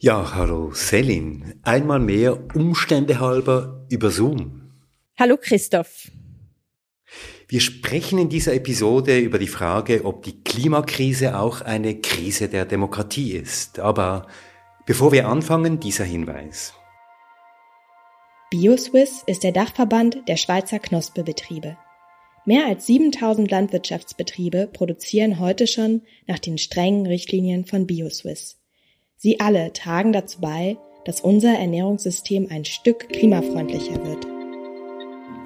Ja, hallo Selin. Einmal mehr Umstände halber über Zoom. Hallo Christoph. Wir sprechen in dieser Episode über die Frage, ob die Klimakrise auch eine Krise der Demokratie ist. Aber bevor wir anfangen, dieser Hinweis. BioSwiss ist der Dachverband der Schweizer Knospebetriebe. Mehr als 7000 Landwirtschaftsbetriebe produzieren heute schon nach den strengen Richtlinien von BioSwiss. Sie alle tragen dazu bei, dass unser Ernährungssystem ein Stück klimafreundlicher wird.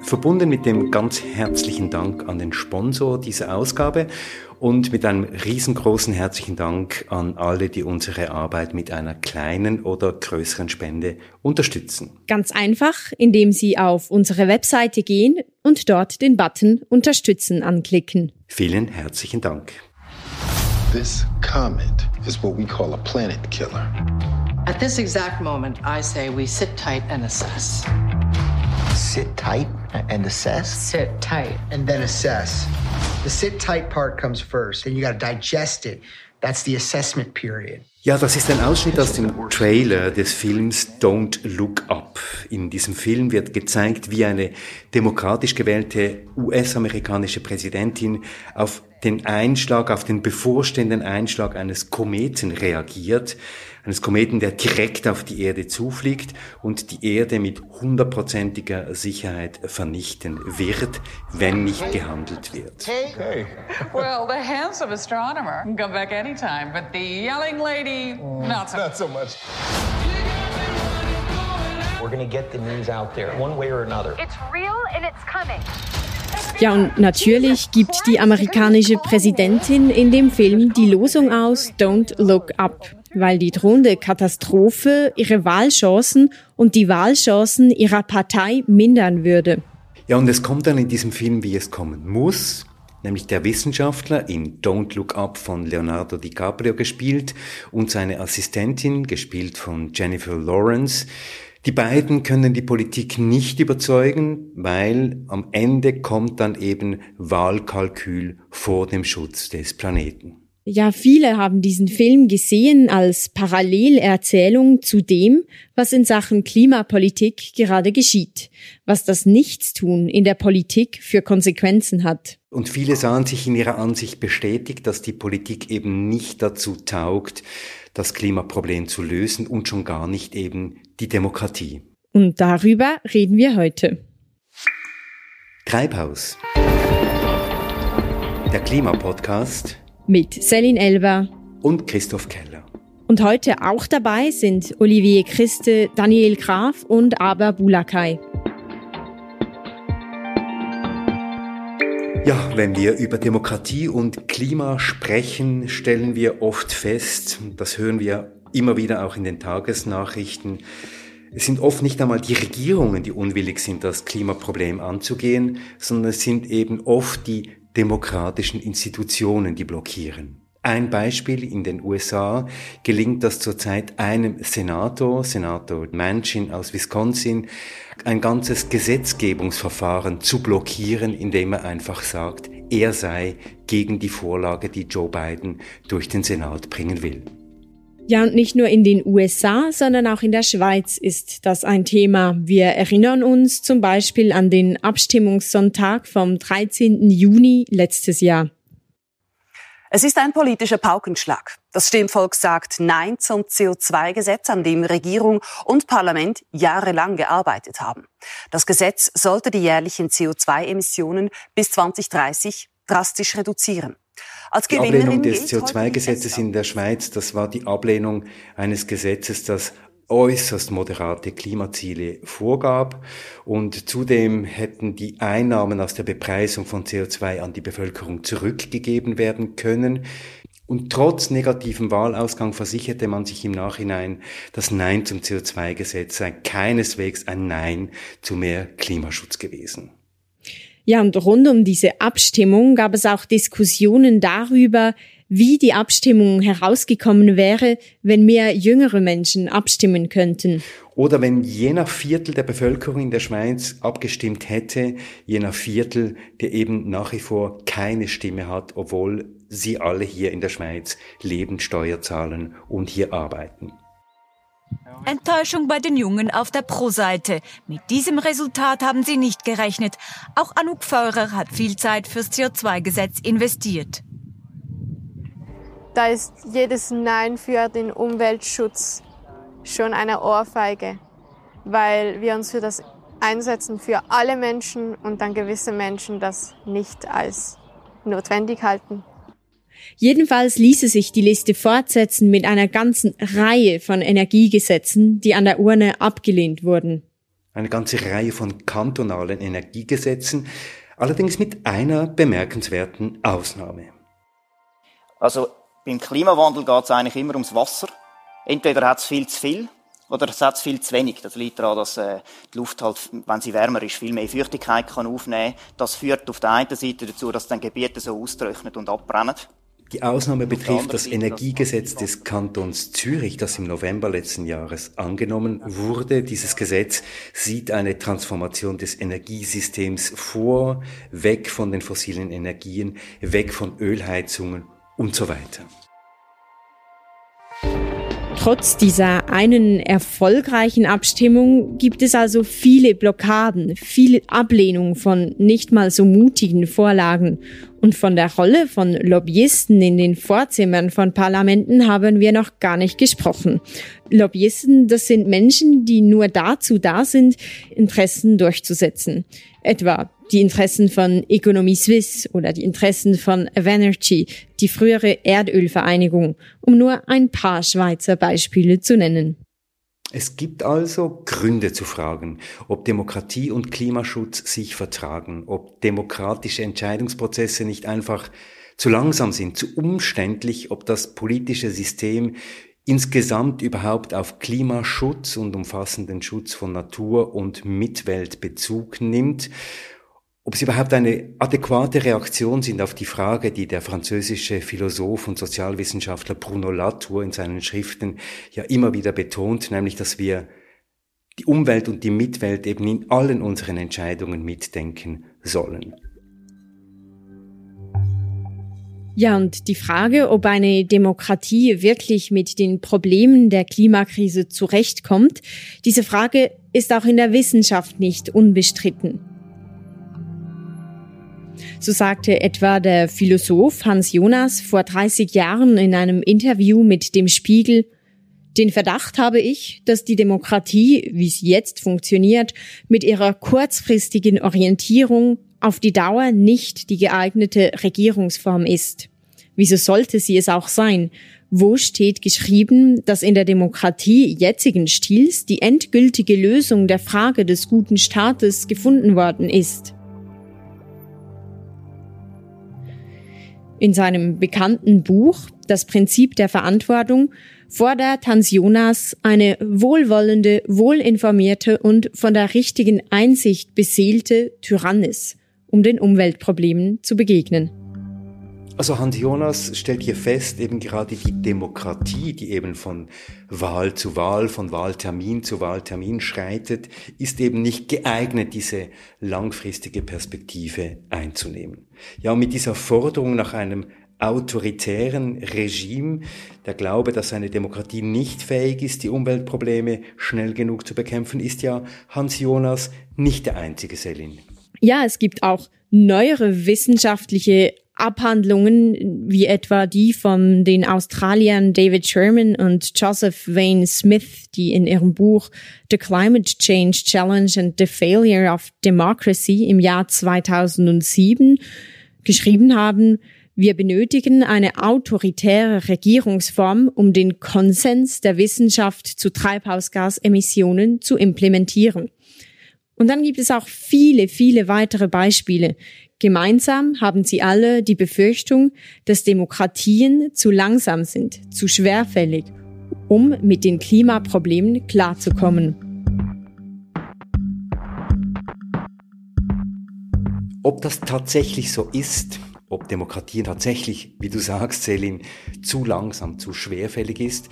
Verbunden mit dem ganz herzlichen Dank an den Sponsor dieser Ausgabe und mit einem riesengroßen herzlichen Dank an alle, die unsere Arbeit mit einer kleinen oder größeren Spende unterstützen. Ganz einfach, indem Sie auf unsere Webseite gehen und dort den Button Unterstützen anklicken. Vielen herzlichen Dank. This comet is what we call a planet killer. At this exact moment, I say we sit tight and assess. Sit tight and assess? Sit tight. And then assess. The sit tight part comes first, then you got to digest it. That's the assessment period. Ja, das ist ein Ausschnitt aus dem Trailer des Films Don't Look Up. In diesem Film wird gezeigt, wie eine demokratisch gewählte US-amerikanische Präsidentin auf den Einschlag, auf den bevorstehenden Einschlag eines Kometen reagiert, eines Kometen, der direkt auf die Erde zufliegt und die Erde mit hundertprozentiger Sicherheit vernichten wird, wenn nicht gehandelt wird. Hey. Well, the handsome astronomer can come back anytime, but the yelling lady, not so, Not so much. We're to get the news out there one way or another. It's real and it's coming. Ja, und natürlich gibt die amerikanische Präsidentin in dem Film die Losung aus Don't Look Up, weil die drohende Katastrophe ihre Wahlchancen und die Wahlchancen ihrer Partei mindern würde. Ja, und es kommt dann in diesem Film, wie es kommen muss, nämlich der Wissenschaftler in Don't Look Up von Leonardo DiCaprio gespielt und seine Assistentin, gespielt von Jennifer Lawrence, die beiden können die Politik nicht überzeugen, weil am Ende kommt dann eben Wahlkalkül vor dem Schutz des Planeten. Ja, viele haben diesen Film gesehen als Parallelerzählung zu dem, was in Sachen Klimapolitik gerade geschieht, was das Nichtstun in der Politik für Konsequenzen hat. Und viele sahen sich in ihrer Ansicht bestätigt, dass die Politik eben nicht dazu taugt, das Klimaproblem zu lösen und schon gar nicht eben die Demokratie. Und darüber reden wir heute. Treibhaus. Der Klimapodcast Mit Selin Elber und Christoph Keller. und heute auch dabei sind Olivier Christe, Daniel Graf und Aber Bulakai. Ja, wenn wir über Demokratie und Klima sprechen, stellen wir oft fest, das hören wir immer wieder auch in den Tagesnachrichten, es sind oft nicht einmal die Regierungen, die unwillig sind, das Klimaproblem anzugehen, sondern es sind eben oft die demokratischen Institutionen, die blockieren. Ein Beispiel in den USA gelingt das zurzeit einem Senator, Senator Manchin aus Wisconsin, ein ganzes Gesetzgebungsverfahren zu blockieren, indem er einfach sagt, er sei gegen die Vorlage, die Joe Biden durch den Senat bringen will. Ja, und nicht nur in den USA, sondern auch in der Schweiz ist das ein Thema. Wir erinnern uns zum Beispiel an den Abstimmungssonntag vom 13. Juni letztes Jahr. Es ist ein politischer Paukenschlag. Das Stimmvolk sagt Nein zum CO2-Gesetz, an dem Regierung und Parlament jahrelang gearbeitet haben. Das Gesetz sollte die jährlichen CO2-Emissionen bis 2030 drastisch reduzieren. Als Die Ablehnung des gilt heute die CO2-Gesetzes in der Schweiz, das war die Ablehnung eines Gesetzes, das äußerst moderate Klimaziele vorgab und zudem hätten die Einnahmen aus der Bepreisung von CO2 an die Bevölkerung zurückgegeben werden können. Und trotz negativem Wahlausgang versicherte man sich im Nachhinein, das Nein zum CO2-Gesetz sei keineswegs ein Nein zu mehr Klimaschutz gewesen. Ja, und rund um diese Abstimmung gab es auch Diskussionen darüber, wie die Abstimmung herausgekommen wäre, wenn mehr jüngere Menschen abstimmen könnten. Oder wenn jener Viertel der Bevölkerung in der Schweiz abgestimmt hätte, jener Viertel, der eben nach wie vor keine Stimme hat, obwohl sie alle hier in der Schweiz leben, Steuer zahlen und hier arbeiten. Enttäuschung bei den Jungen auf der Pro-Seite. Mit diesem Resultat haben sie nicht gerechnet. Auch Anouk Feurer hat viel Zeit fürs CO2-Gesetz investiert. Da ist jedes Nein für den Umweltschutz schon eine Ohrfeige, weil wir uns für das einsetzen für alle Menschen und dann gewisse Menschen das nicht als notwendig halten. Jedenfalls ließe sich die Liste fortsetzen mit einer ganzen Reihe von Energiegesetzen, die an der Urne abgelehnt wurden. Eine ganze Reihe von kantonalen Energiegesetzen, allerdings mit einer bemerkenswerten Ausnahme. Also beim Klimawandel geht es eigentlich immer ums Wasser. Entweder hat es viel zu viel oder es hat viel zu wenig. Das liegt daran, dass äh, die Luft halt, wenn sie wärmer ist, viel mehr Feuchtigkeit kann aufnehmen kann. Das führt auf der einen Seite dazu, dass dann Gebiete so austrocknen und abbrennen. Die Ausnahme betrifft das Energiegesetz des Kantons Zürich, das im November letzten Jahres angenommen wurde. Dieses Gesetz sieht eine Transformation des Energiesystems vor, weg von den fossilen Energien, weg von Ölheizungen und so weiter. Trotz dieser einen erfolgreichen Abstimmung gibt es also viele Blockaden, viele Ablehnung von nicht mal so mutigen Vorlagen. Und von der Rolle von Lobbyisten in den Vorzimmern von Parlamenten haben wir noch gar nicht gesprochen. Lobbyisten, das sind Menschen, die nur dazu da sind, Interessen durchzusetzen. Etwa die Interessen von Economy Suisse oder die Interessen von Avenergy, die frühere Erdölvereinigung, um nur ein paar Schweizer Beispiele zu nennen. Es gibt also Gründe zu fragen, ob Demokratie und Klimaschutz sich vertragen, ob demokratische Entscheidungsprozesse nicht einfach zu langsam sind, zu umständlich, ob das politische System insgesamt überhaupt auf Klimaschutz und umfassenden Schutz von Natur und Mitwelt Bezug nimmt ob es überhaupt eine adäquate Reaktion sind auf die Frage, die der französische Philosoph und Sozialwissenschaftler Bruno Latour in seinen Schriften ja immer wieder betont, nämlich dass wir die Umwelt und die Mitwelt eben in allen unseren Entscheidungen mitdenken sollen. Ja, und die Frage, ob eine Demokratie wirklich mit den Problemen der Klimakrise zurechtkommt, diese Frage ist auch in der Wissenschaft nicht unbestritten. So sagte etwa der Philosoph Hans Jonas vor 30 Jahren in einem Interview mit dem Spiegel, den Verdacht habe ich, dass die Demokratie, wie sie jetzt funktioniert, mit ihrer kurzfristigen Orientierung auf die Dauer nicht die geeignete Regierungsform ist. Wieso sollte sie es auch sein? Wo steht geschrieben, dass in der Demokratie jetzigen Stils die endgültige Lösung der Frage des guten Staates gefunden worden ist? In seinem bekannten Buch Das Prinzip der Verantwortung fordert Hans Jonas eine wohlwollende, wohlinformierte und von der richtigen Einsicht beseelte Tyrannis, um den Umweltproblemen zu begegnen. Also Hans Jonas stellt hier fest, eben gerade die Demokratie, die eben von Wahl zu Wahl, von Wahltermin zu Wahltermin schreitet, ist eben nicht geeignet, diese langfristige Perspektive einzunehmen. Ja, und mit dieser Forderung nach einem autoritären Regime, der Glaube, dass eine Demokratie nicht fähig ist, die Umweltprobleme schnell genug zu bekämpfen, ist ja Hans Jonas nicht der einzige Selin. Ja, es gibt auch neuere wissenschaftliche Abhandlungen wie etwa die von den Australiern David Sherman und Joseph Wayne Smith, die in ihrem Buch The Climate Change Challenge and the Failure of Democracy im Jahr 2007 geschrieben haben, wir benötigen eine autoritäre Regierungsform, um den Konsens der Wissenschaft zu Treibhausgasemissionen zu implementieren. Und dann gibt es auch viele, viele weitere Beispiele. Gemeinsam haben sie alle die Befürchtung, dass Demokratien zu langsam sind, zu schwerfällig, um mit den Klimaproblemen klarzukommen. Ob das tatsächlich so ist, ob Demokratien tatsächlich, wie du sagst, Selin, zu langsam, zu schwerfällig ist,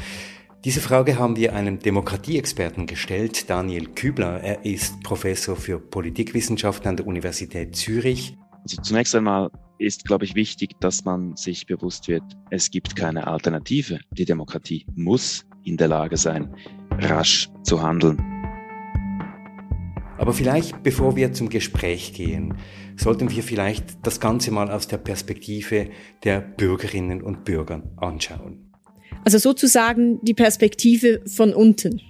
diese Frage haben wir einem Demokratieexperten gestellt, Daniel Kübler. Er ist Professor für Politikwissenschaften an der Universität Zürich also zunächst einmal ist, glaube ich, wichtig, dass man sich bewusst wird, es gibt keine Alternative. Die Demokratie muss in der Lage sein, rasch zu handeln. Aber vielleicht, bevor wir zum Gespräch gehen, sollten wir vielleicht das Ganze mal aus der Perspektive der Bürgerinnen und Bürger anschauen. Also sozusagen die Perspektive von unten.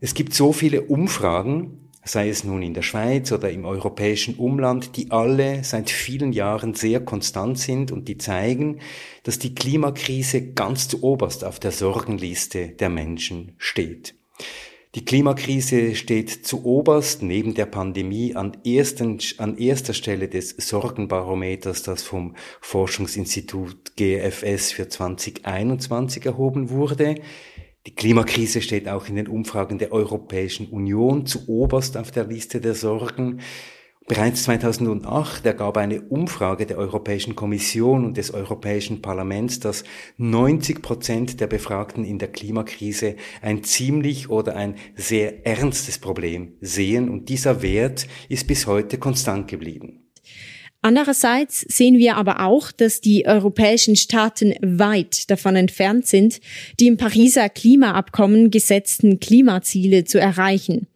Es gibt so viele Umfragen, sei es nun in der Schweiz oder im europäischen Umland, die alle seit vielen Jahren sehr konstant sind und die zeigen, dass die Klimakrise ganz zu oberst auf der Sorgenliste der Menschen steht. Die Klimakrise steht zu oberst neben der Pandemie an, ersten, an erster Stelle des Sorgenbarometers, das vom Forschungsinstitut GFS für 2021 erhoben wurde. Die Klimakrise steht auch in den Umfragen der Europäischen Union zu oberst auf der Liste der Sorgen. Bereits 2008 ergab eine Umfrage der Europäischen Kommission und des Europäischen Parlaments, dass 90 Prozent der Befragten in der Klimakrise ein ziemlich oder ein sehr ernstes Problem sehen und dieser Wert ist bis heute konstant geblieben. Andererseits sehen wir aber auch, dass die europäischen Staaten weit davon entfernt sind, die im Pariser Klimaabkommen gesetzten Klimaziele zu erreichen.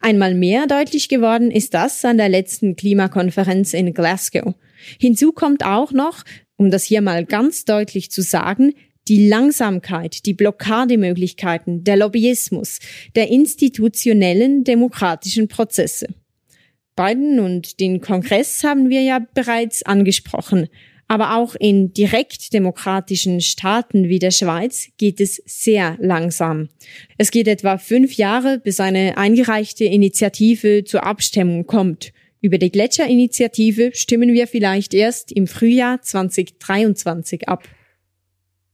Einmal mehr deutlich geworden ist das an der letzten Klimakonferenz in Glasgow. Hinzu kommt auch noch, um das hier mal ganz deutlich zu sagen, die Langsamkeit, die Blockademöglichkeiten, der Lobbyismus, der institutionellen demokratischen Prozesse. Biden und den Kongress haben wir ja bereits angesprochen. Aber auch in direkt demokratischen Staaten wie der Schweiz geht es sehr langsam. Es geht etwa fünf Jahre, bis eine eingereichte Initiative zur Abstimmung kommt. Über die Gletscherinitiative stimmen wir vielleicht erst im Frühjahr 2023 ab.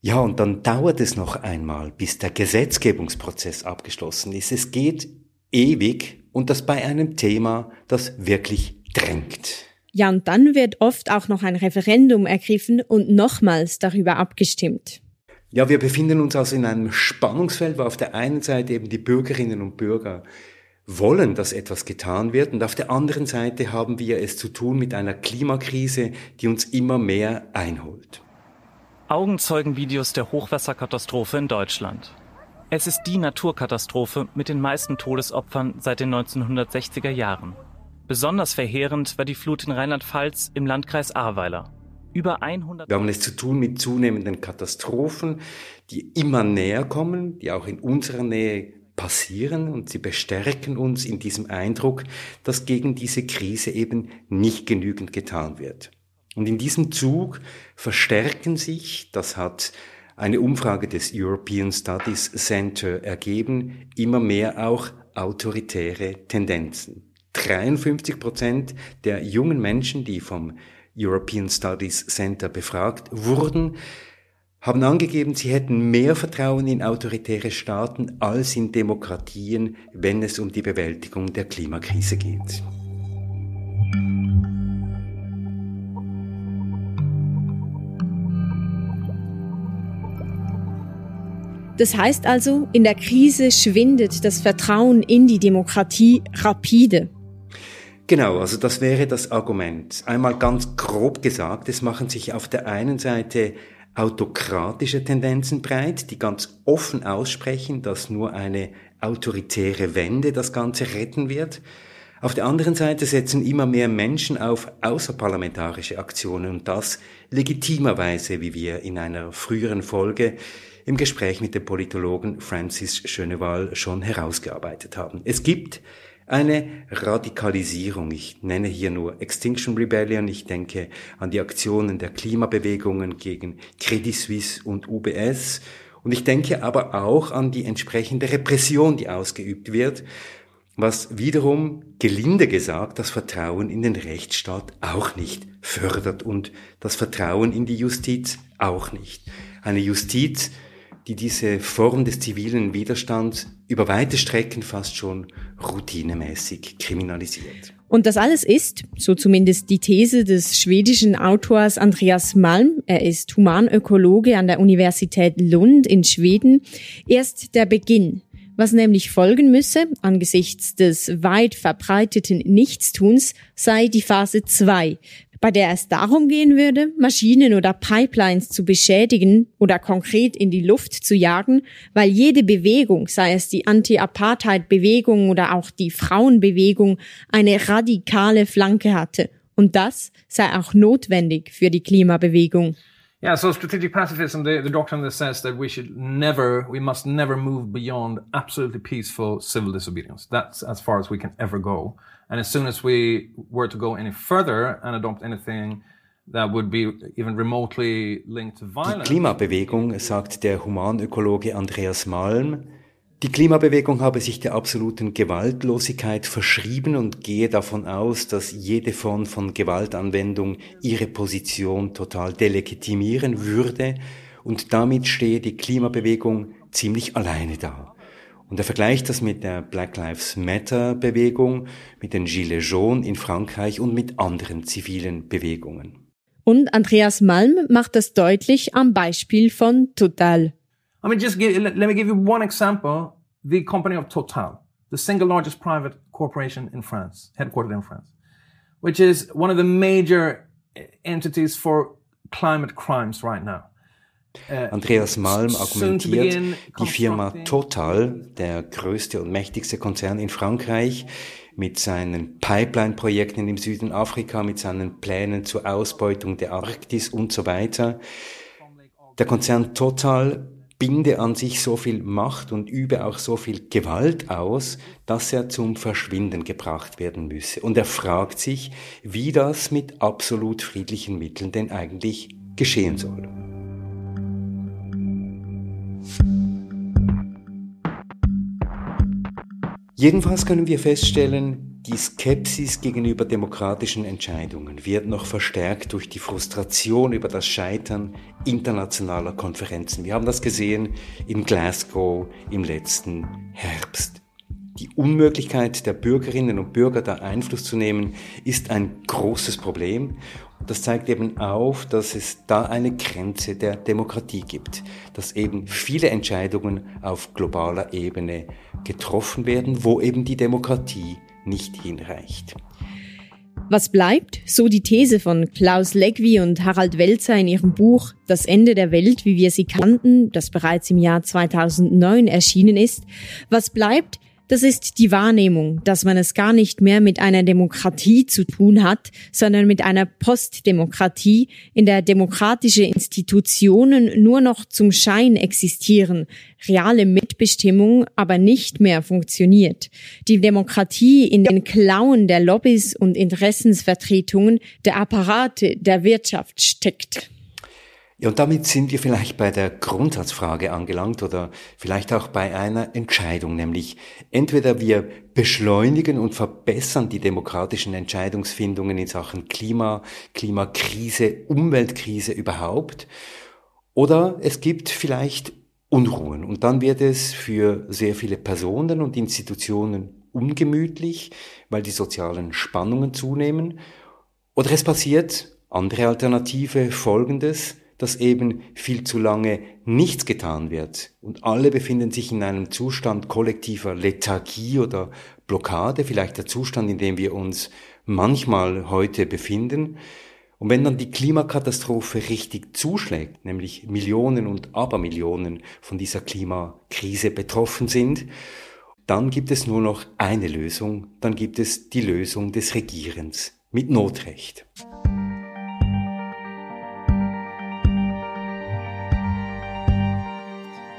Ja, und dann dauert es noch einmal, bis der Gesetzgebungsprozess abgeschlossen ist. Es geht ewig und das bei einem Thema, das wirklich drängt. Ja, und dann wird oft auch noch ein Referendum ergriffen und nochmals darüber abgestimmt. Ja, wir befinden uns also in einem Spannungsfeld, wo auf der einen Seite eben die Bürgerinnen und Bürger wollen, dass etwas getan wird und auf der anderen Seite haben wir es zu tun mit einer Klimakrise, die uns immer mehr einholt. Augenzeugenvideos der Hochwasserkatastrophe in Deutschland. Es ist die Naturkatastrophe mit den meisten Todesopfern seit den 1960er Jahren. Besonders verheerend war die Flut in Rheinland-Pfalz im Landkreis Ahrweiler. Über 100 Wir haben es zu tun mit zunehmenden Katastrophen, die immer näher kommen, die auch in unserer Nähe passieren und sie bestärken uns in diesem Eindruck, dass gegen diese Krise eben nicht genügend getan wird. Und in diesem Zug verstärken sich, das hat eine Umfrage des European Studies Center ergeben, immer mehr auch autoritäre Tendenzen. 53 Prozent der jungen Menschen, die vom European Studies Center befragt wurden, haben angegeben, sie hätten mehr Vertrauen in autoritäre Staaten als in Demokratien, wenn es um die Bewältigung der Klimakrise geht. Das heißt also, in der Krise schwindet das Vertrauen in die Demokratie rapide. Genau, also das wäre das Argument. Einmal ganz grob gesagt, es machen sich auf der einen Seite autokratische Tendenzen breit, die ganz offen aussprechen, dass nur eine autoritäre Wende das Ganze retten wird. Auf der anderen Seite setzen immer mehr Menschen auf außerparlamentarische Aktionen und das legitimerweise, wie wir in einer früheren Folge im Gespräch mit dem Politologen Francis Schönewahl schon herausgearbeitet haben. Es gibt eine Radikalisierung. Ich nenne hier nur Extinction Rebellion. Ich denke an die Aktionen der Klimabewegungen gegen Credit Suisse und UBS. Und ich denke aber auch an die entsprechende Repression, die ausgeübt wird, was wiederum, gelinde gesagt, das Vertrauen in den Rechtsstaat auch nicht fördert und das Vertrauen in die Justiz auch nicht. Eine Justiz, die diese Form des zivilen Widerstands über weite Strecken fast schon routinemäßig kriminalisiert. Und das alles ist, so zumindest die These des schwedischen Autors Andreas Malm, er ist Humanökologe an der Universität Lund in Schweden, erst der Beginn. Was nämlich folgen müsse, angesichts des weit verbreiteten Nichtstuns, sei die Phase 2, bei der es darum gehen würde, Maschinen oder Pipelines zu beschädigen oder konkret in die Luft zu jagen, weil jede Bewegung, sei es die Anti-Apartheid-Bewegung oder auch die Frauenbewegung, eine radikale Flanke hatte. Und das sei auch notwendig für die Klimabewegung. Yeah, so strategic pacifism, the, the doctrine that says that we should never, we must never move beyond absolutely peaceful civil disobedience. That's as far as we can ever go. And as soon as we were to go any further and adopt anything that would be even remotely linked to violence. Die Klimabewegung, sagt der Humanökologe Andreas Malm, die Klimabewegung habe sich der absoluten Gewaltlosigkeit verschrieben und gehe davon aus, dass jede Form von Gewaltanwendung ihre Position total delegitimieren würde und damit stehe die Klimabewegung ziemlich alleine da. Und er vergleicht das mit der Black Lives Matter Bewegung, mit den Gilets jaunes in Frankreich und mit anderen zivilen Bewegungen. Und Andreas Malm macht das deutlich am Beispiel von Total. I mean, just give, let, let me give you one example. The company of Total, the single largest private corporation in France, headquartered in France, which is one of the major entities for climate crimes right now. Uh, Andreas Malm argumentiert, die Firma Total, der größte und mächtigste Konzern in Frankreich, mit seinen Pipeline-Projekten im Süden Afrika, mit seinen Plänen zur Ausbeutung der Arktis und so weiter. Der Konzern Total binde an sich so viel Macht und übe auch so viel Gewalt aus, dass er zum Verschwinden gebracht werden müsse. Und er fragt sich, wie das mit absolut friedlichen Mitteln denn eigentlich geschehen soll. Jedenfalls können wir feststellen, die Skepsis gegenüber demokratischen Entscheidungen wird noch verstärkt durch die Frustration über das Scheitern internationaler Konferenzen. Wir haben das gesehen in Glasgow im letzten Herbst. Die Unmöglichkeit der Bürgerinnen und Bürger da Einfluss zu nehmen, ist ein großes Problem. Das zeigt eben auf, dass es da eine Grenze der Demokratie gibt, dass eben viele Entscheidungen auf globaler Ebene getroffen werden, wo eben die Demokratie nicht hinreicht. Was bleibt, so die These von Klaus Legwi und Harald Welzer in ihrem Buch Das Ende der Welt, wie wir sie kannten, das bereits im Jahr 2009 erschienen ist, was bleibt, das ist die Wahrnehmung, dass man es gar nicht mehr mit einer Demokratie zu tun hat, sondern mit einer Postdemokratie, in der demokratische Institutionen nur noch zum Schein existieren, reale Mitbestimmung aber nicht mehr funktioniert. Die Demokratie in den Klauen der Lobbys und Interessensvertretungen der Apparate der Wirtschaft steckt. Ja, und damit sind wir vielleicht bei der Grundsatzfrage angelangt oder vielleicht auch bei einer Entscheidung, nämlich entweder wir beschleunigen und verbessern die demokratischen Entscheidungsfindungen in Sachen Klima, Klimakrise, Umweltkrise überhaupt, oder es gibt vielleicht Unruhen. Und dann wird es für sehr viele Personen und Institutionen ungemütlich, weil die sozialen Spannungen zunehmen, oder es passiert andere Alternative, folgendes, dass eben viel zu lange nichts getan wird und alle befinden sich in einem Zustand kollektiver Lethargie oder Blockade, vielleicht der Zustand, in dem wir uns manchmal heute befinden. Und wenn dann die Klimakatastrophe richtig zuschlägt, nämlich Millionen und Abermillionen von dieser Klimakrise betroffen sind, dann gibt es nur noch eine Lösung, dann gibt es die Lösung des Regierens mit Notrecht.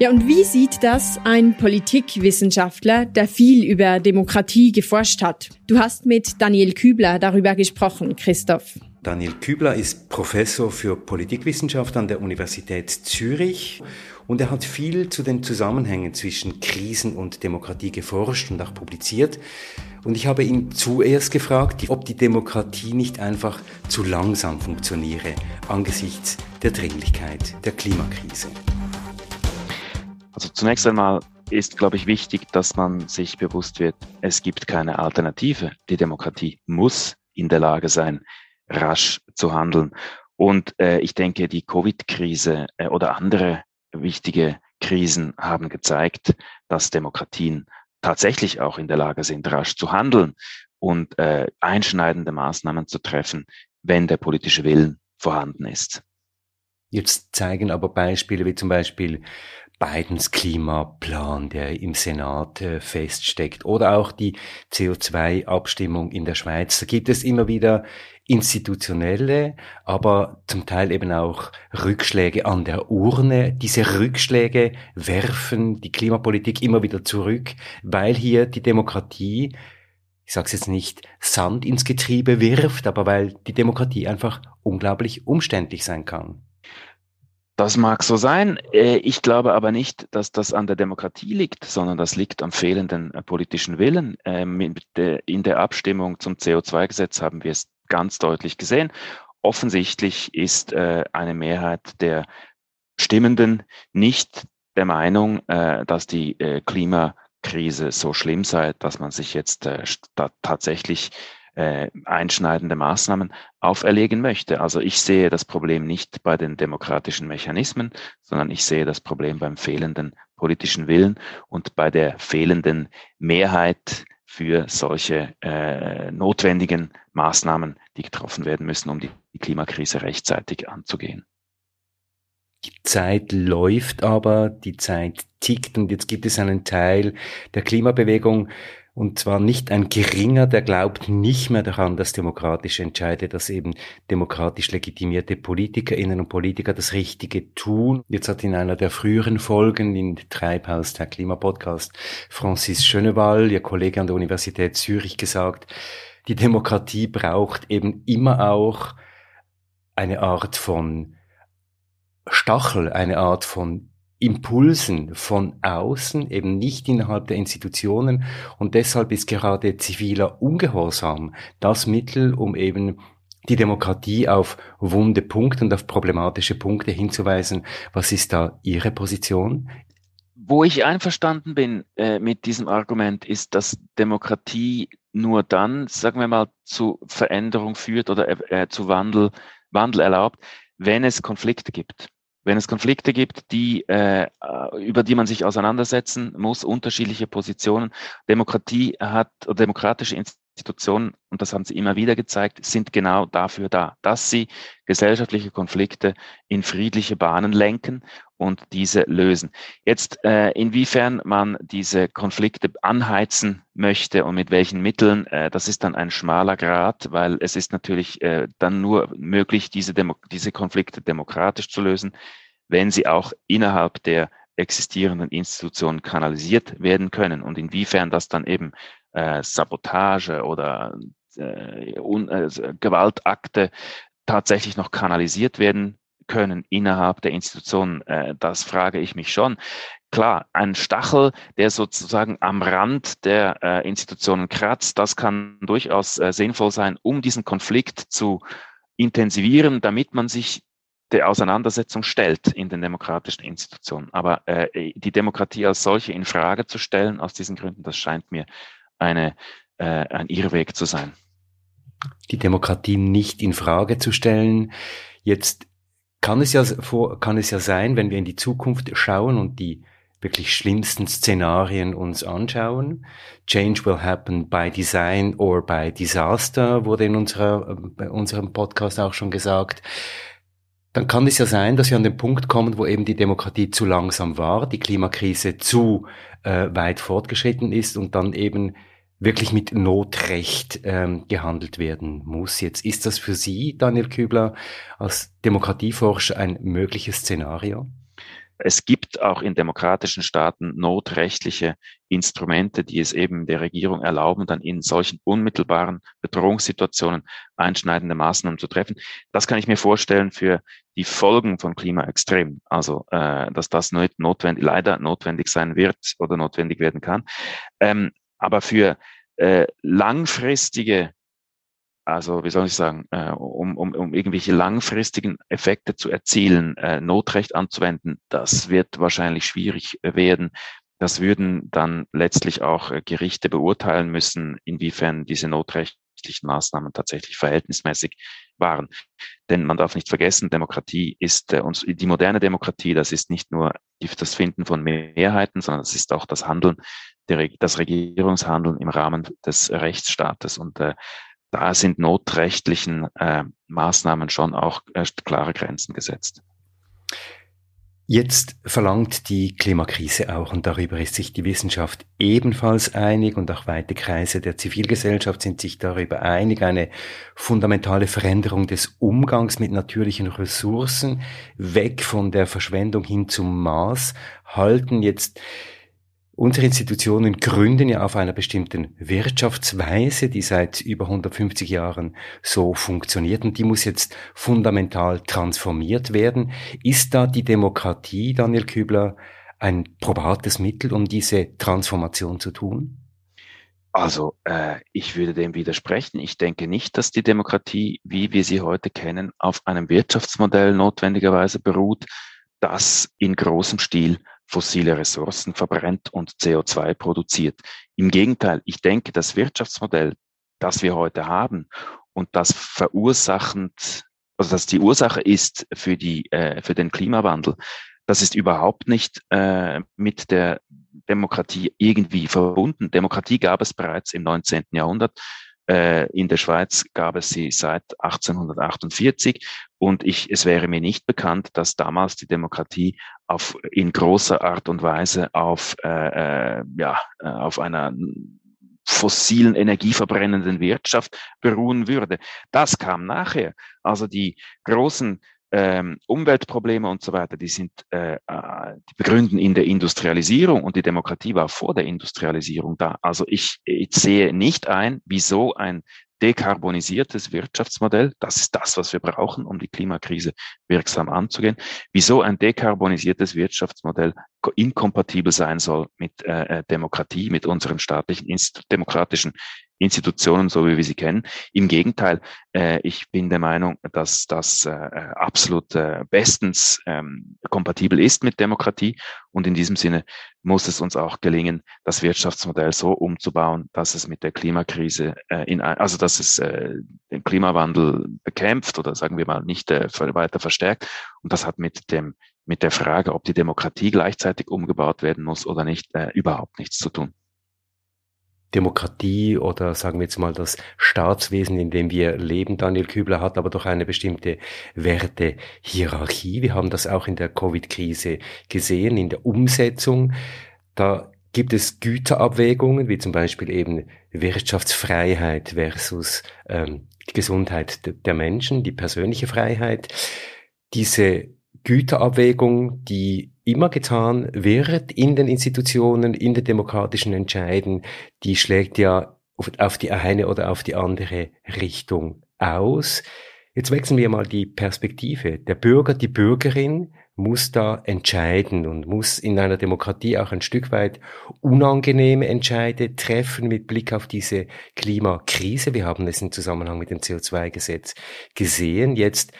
Ja, und wie sieht das ein Politikwissenschaftler, der viel über Demokratie geforscht hat? Du hast mit Daniel Kübler darüber gesprochen, Christoph. Daniel Kübler ist Professor für Politikwissenschaft an der Universität Zürich und er hat viel zu den Zusammenhängen zwischen Krisen und Demokratie geforscht und auch publiziert. Und ich habe ihn zuerst gefragt, ob die Demokratie nicht einfach zu langsam funktioniere angesichts der Dringlichkeit der Klimakrise. Also zunächst einmal ist, glaube ich, wichtig, dass man sich bewusst wird, es gibt keine Alternative. Die Demokratie muss in der Lage sein, rasch zu handeln. Und äh, ich denke, die Covid-Krise äh, oder andere wichtige Krisen haben gezeigt, dass Demokratien tatsächlich auch in der Lage sind, rasch zu handeln und äh, einschneidende Maßnahmen zu treffen, wenn der politische Willen vorhanden ist. Jetzt zeigen aber Beispiele wie zum Beispiel Bidens Klimaplan, der im Senat äh, feststeckt, oder auch die CO2-Abstimmung in der Schweiz. Da gibt es immer wieder institutionelle, aber zum Teil eben auch Rückschläge an der Urne. Diese Rückschläge werfen die Klimapolitik immer wieder zurück, weil hier die Demokratie, ich sage es jetzt nicht, Sand ins Getriebe wirft, aber weil die Demokratie einfach unglaublich umständlich sein kann. Das mag so sein. Äh, ich glaube aber nicht, dass das an der Demokratie liegt, sondern das liegt am fehlenden äh, politischen Willen. Ähm, in der Abstimmung zum CO2-Gesetz haben wir es ganz deutlich gesehen. Offensichtlich ist äh, eine Mehrheit der Stimmenden nicht der Meinung, dass die Klimakrise so schlimm sei, dass man sich jetzt tatsächlich äh, einschneidende Maßnahmen auferlegen möchte. Also ich sehe das Problem nicht bei den demokratischen Mechanismen, sondern ich sehe das Problem beim fehlenden politischen Willen und bei der fehlenden Mehrheit für solche äh, notwendigen Maßnahmen, die getroffen werden müssen, um die, die Klimakrise rechtzeitig anzugehen. Die Zeit läuft aber, die Zeit tickt und jetzt gibt es einen Teil der Klimabewegung, und zwar nicht ein geringer, der glaubt nicht mehr daran, dass demokratisch entscheide, dass eben demokratisch legitimierte Politikerinnen und Politiker das Richtige tun. Jetzt hat in einer der früheren Folgen in Treibhaus, der Klimapodcast, Francis Schöneval, ihr Kollege an der Universität Zürich, gesagt, die Demokratie braucht eben immer auch eine Art von Stachel, eine Art von Impulsen von außen, eben nicht innerhalb der Institutionen. Und deshalb ist gerade ziviler Ungehorsam das Mittel, um eben die Demokratie auf wunde Punkte und auf problematische Punkte hinzuweisen. Was ist da Ihre Position? Wo ich einverstanden bin äh, mit diesem Argument, ist, dass Demokratie nur dann, sagen wir mal, zu Veränderung führt oder äh, zu Wandel, Wandel erlaubt, wenn es Konflikte gibt wenn es Konflikte gibt, die, äh, über die man sich auseinandersetzen muss, unterschiedliche Positionen. Demokratie hat, demokratische Institutionen, und das haben sie immer wieder gezeigt, sind genau dafür da, dass sie gesellschaftliche Konflikte in friedliche Bahnen lenken und diese lösen. Jetzt, äh, inwiefern man diese Konflikte anheizen möchte und mit welchen Mitteln, äh, das ist dann ein schmaler Grad, weil es ist natürlich äh, dann nur möglich, diese, Demo diese Konflikte demokratisch zu lösen, wenn sie auch innerhalb der existierenden Institutionen kanalisiert werden können und inwiefern das dann eben äh, Sabotage oder äh, un, äh, Gewaltakte tatsächlich noch kanalisiert werden können innerhalb der Institutionen, äh, das frage ich mich schon. Klar, ein Stachel, der sozusagen am Rand der äh, Institutionen kratzt, das kann durchaus äh, sinnvoll sein, um diesen Konflikt zu intensivieren, damit man sich der Auseinandersetzung stellt in den demokratischen Institutionen. Aber äh, die Demokratie als solche in Frage zu stellen, aus diesen Gründen, das scheint mir eine, äh, ein Irrweg zu sein. Die Demokratie nicht in Frage zu stellen. Jetzt kann es ja vor, kann es ja sein, wenn wir in die Zukunft schauen und die wirklich schlimmsten Szenarien uns anschauen. Change will happen by design or by disaster, wurde in unserer, bei unserem Podcast auch schon gesagt. Dann kann es ja sein, dass wir an den Punkt kommen, wo eben die Demokratie zu langsam war, die Klimakrise zu äh, weit fortgeschritten ist und dann eben wirklich mit Notrecht ähm, gehandelt werden muss. Jetzt ist das für Sie, Daniel Kübler, als Demokratieforscher ein mögliches Szenario? Es gibt auch in demokratischen Staaten notrechtliche Instrumente, die es eben der Regierung erlauben, dann in solchen unmittelbaren Bedrohungssituationen einschneidende Maßnahmen zu treffen. Das kann ich mir vorstellen für die Folgen von Klimaextremen. Also, äh, dass das notwendig, leider notwendig sein wird oder notwendig werden kann. Ähm, aber für äh, langfristige also wie soll ich sagen, äh, um, um, um irgendwelche langfristigen Effekte zu erzielen, äh, Notrecht anzuwenden, das wird wahrscheinlich schwierig werden. Das würden dann letztlich auch äh, Gerichte beurteilen müssen, inwiefern diese notrechtlichen Maßnahmen tatsächlich verhältnismäßig waren. Denn man darf nicht vergessen, Demokratie ist äh, uns die moderne Demokratie, das ist nicht nur das Finden von Mehrheiten, sondern das ist auch das Handeln, der, das Regierungshandeln im Rahmen des Rechtsstaates. Und äh, da sind notrechtlichen äh, Maßnahmen schon auch äh, klare Grenzen gesetzt. Jetzt verlangt die Klimakrise auch, und darüber ist sich die Wissenschaft ebenfalls einig, und auch weite Kreise der Zivilgesellschaft sind sich darüber einig, eine fundamentale Veränderung des Umgangs mit natürlichen Ressourcen, weg von der Verschwendung hin zum Maß, halten jetzt Unsere Institutionen gründen ja auf einer bestimmten Wirtschaftsweise, die seit über 150 Jahren so funktioniert und die muss jetzt fundamental transformiert werden. Ist da die Demokratie, Daniel Kübler, ein probates Mittel, um diese Transformation zu tun? Also äh, ich würde dem widersprechen. Ich denke nicht, dass die Demokratie, wie wir sie heute kennen, auf einem Wirtschaftsmodell notwendigerweise beruht, das in großem Stil fossile Ressourcen verbrennt und CO2 produziert. Im Gegenteil, ich denke, das Wirtschaftsmodell, das wir heute haben und das verursachend, also das die Ursache ist für die, äh, für den Klimawandel, das ist überhaupt nicht äh, mit der Demokratie irgendwie verbunden. Demokratie gab es bereits im 19. Jahrhundert. Äh, in der Schweiz gab es sie seit 1848 und ich, es wäre mir nicht bekannt, dass damals die Demokratie auf, in großer Art und Weise auf, äh, äh, ja, äh, auf einer fossilen energieverbrennenden Wirtschaft beruhen würde. Das kam nachher. Also die großen ähm, Umweltprobleme und so weiter, die sind, äh, äh, die begründen in der Industrialisierung und die Demokratie war vor der Industrialisierung da. Also ich, ich sehe nicht ein, wieso ein dekarbonisiertes Wirtschaftsmodell, das ist das, was wir brauchen, um die Klimakrise wirksam anzugehen, wieso ein dekarbonisiertes Wirtschaftsmodell inkompatibel sein soll mit äh, äh Demokratie, mit unseren staatlichen, demokratischen Institutionen, so wie wir sie kennen. Im Gegenteil, äh, ich bin der Meinung, dass das äh, absolut äh, bestens ähm, kompatibel ist mit Demokratie. Und in diesem Sinne muss es uns auch gelingen, das Wirtschaftsmodell so umzubauen, dass es mit der Klimakrise, äh, in, also dass es äh, den Klimawandel bekämpft oder sagen wir mal nicht äh, weiter verstärkt. Und das hat mit dem mit der Frage, ob die Demokratie gleichzeitig umgebaut werden muss oder nicht, äh, überhaupt nichts zu tun. Demokratie oder sagen wir jetzt mal das Staatswesen, in dem wir leben. Daniel Kübler hat aber doch eine bestimmte Wertehierarchie. Wir haben das auch in der Covid-Krise gesehen, in der Umsetzung. Da gibt es Güterabwägungen, wie zum Beispiel eben Wirtschaftsfreiheit versus ähm, die Gesundheit der Menschen, die persönliche Freiheit. Diese Güterabwägung, die immer getan wird in den Institutionen, in den demokratischen Entscheiden, die schlägt ja auf die eine oder auf die andere Richtung aus. Jetzt wechseln wir mal die Perspektive. Der Bürger, die Bürgerin muss da entscheiden und muss in einer Demokratie auch ein Stück weit unangenehme Entscheide treffen mit Blick auf diese Klimakrise. Wir haben es im Zusammenhang mit dem CO2-Gesetz gesehen. Jetzt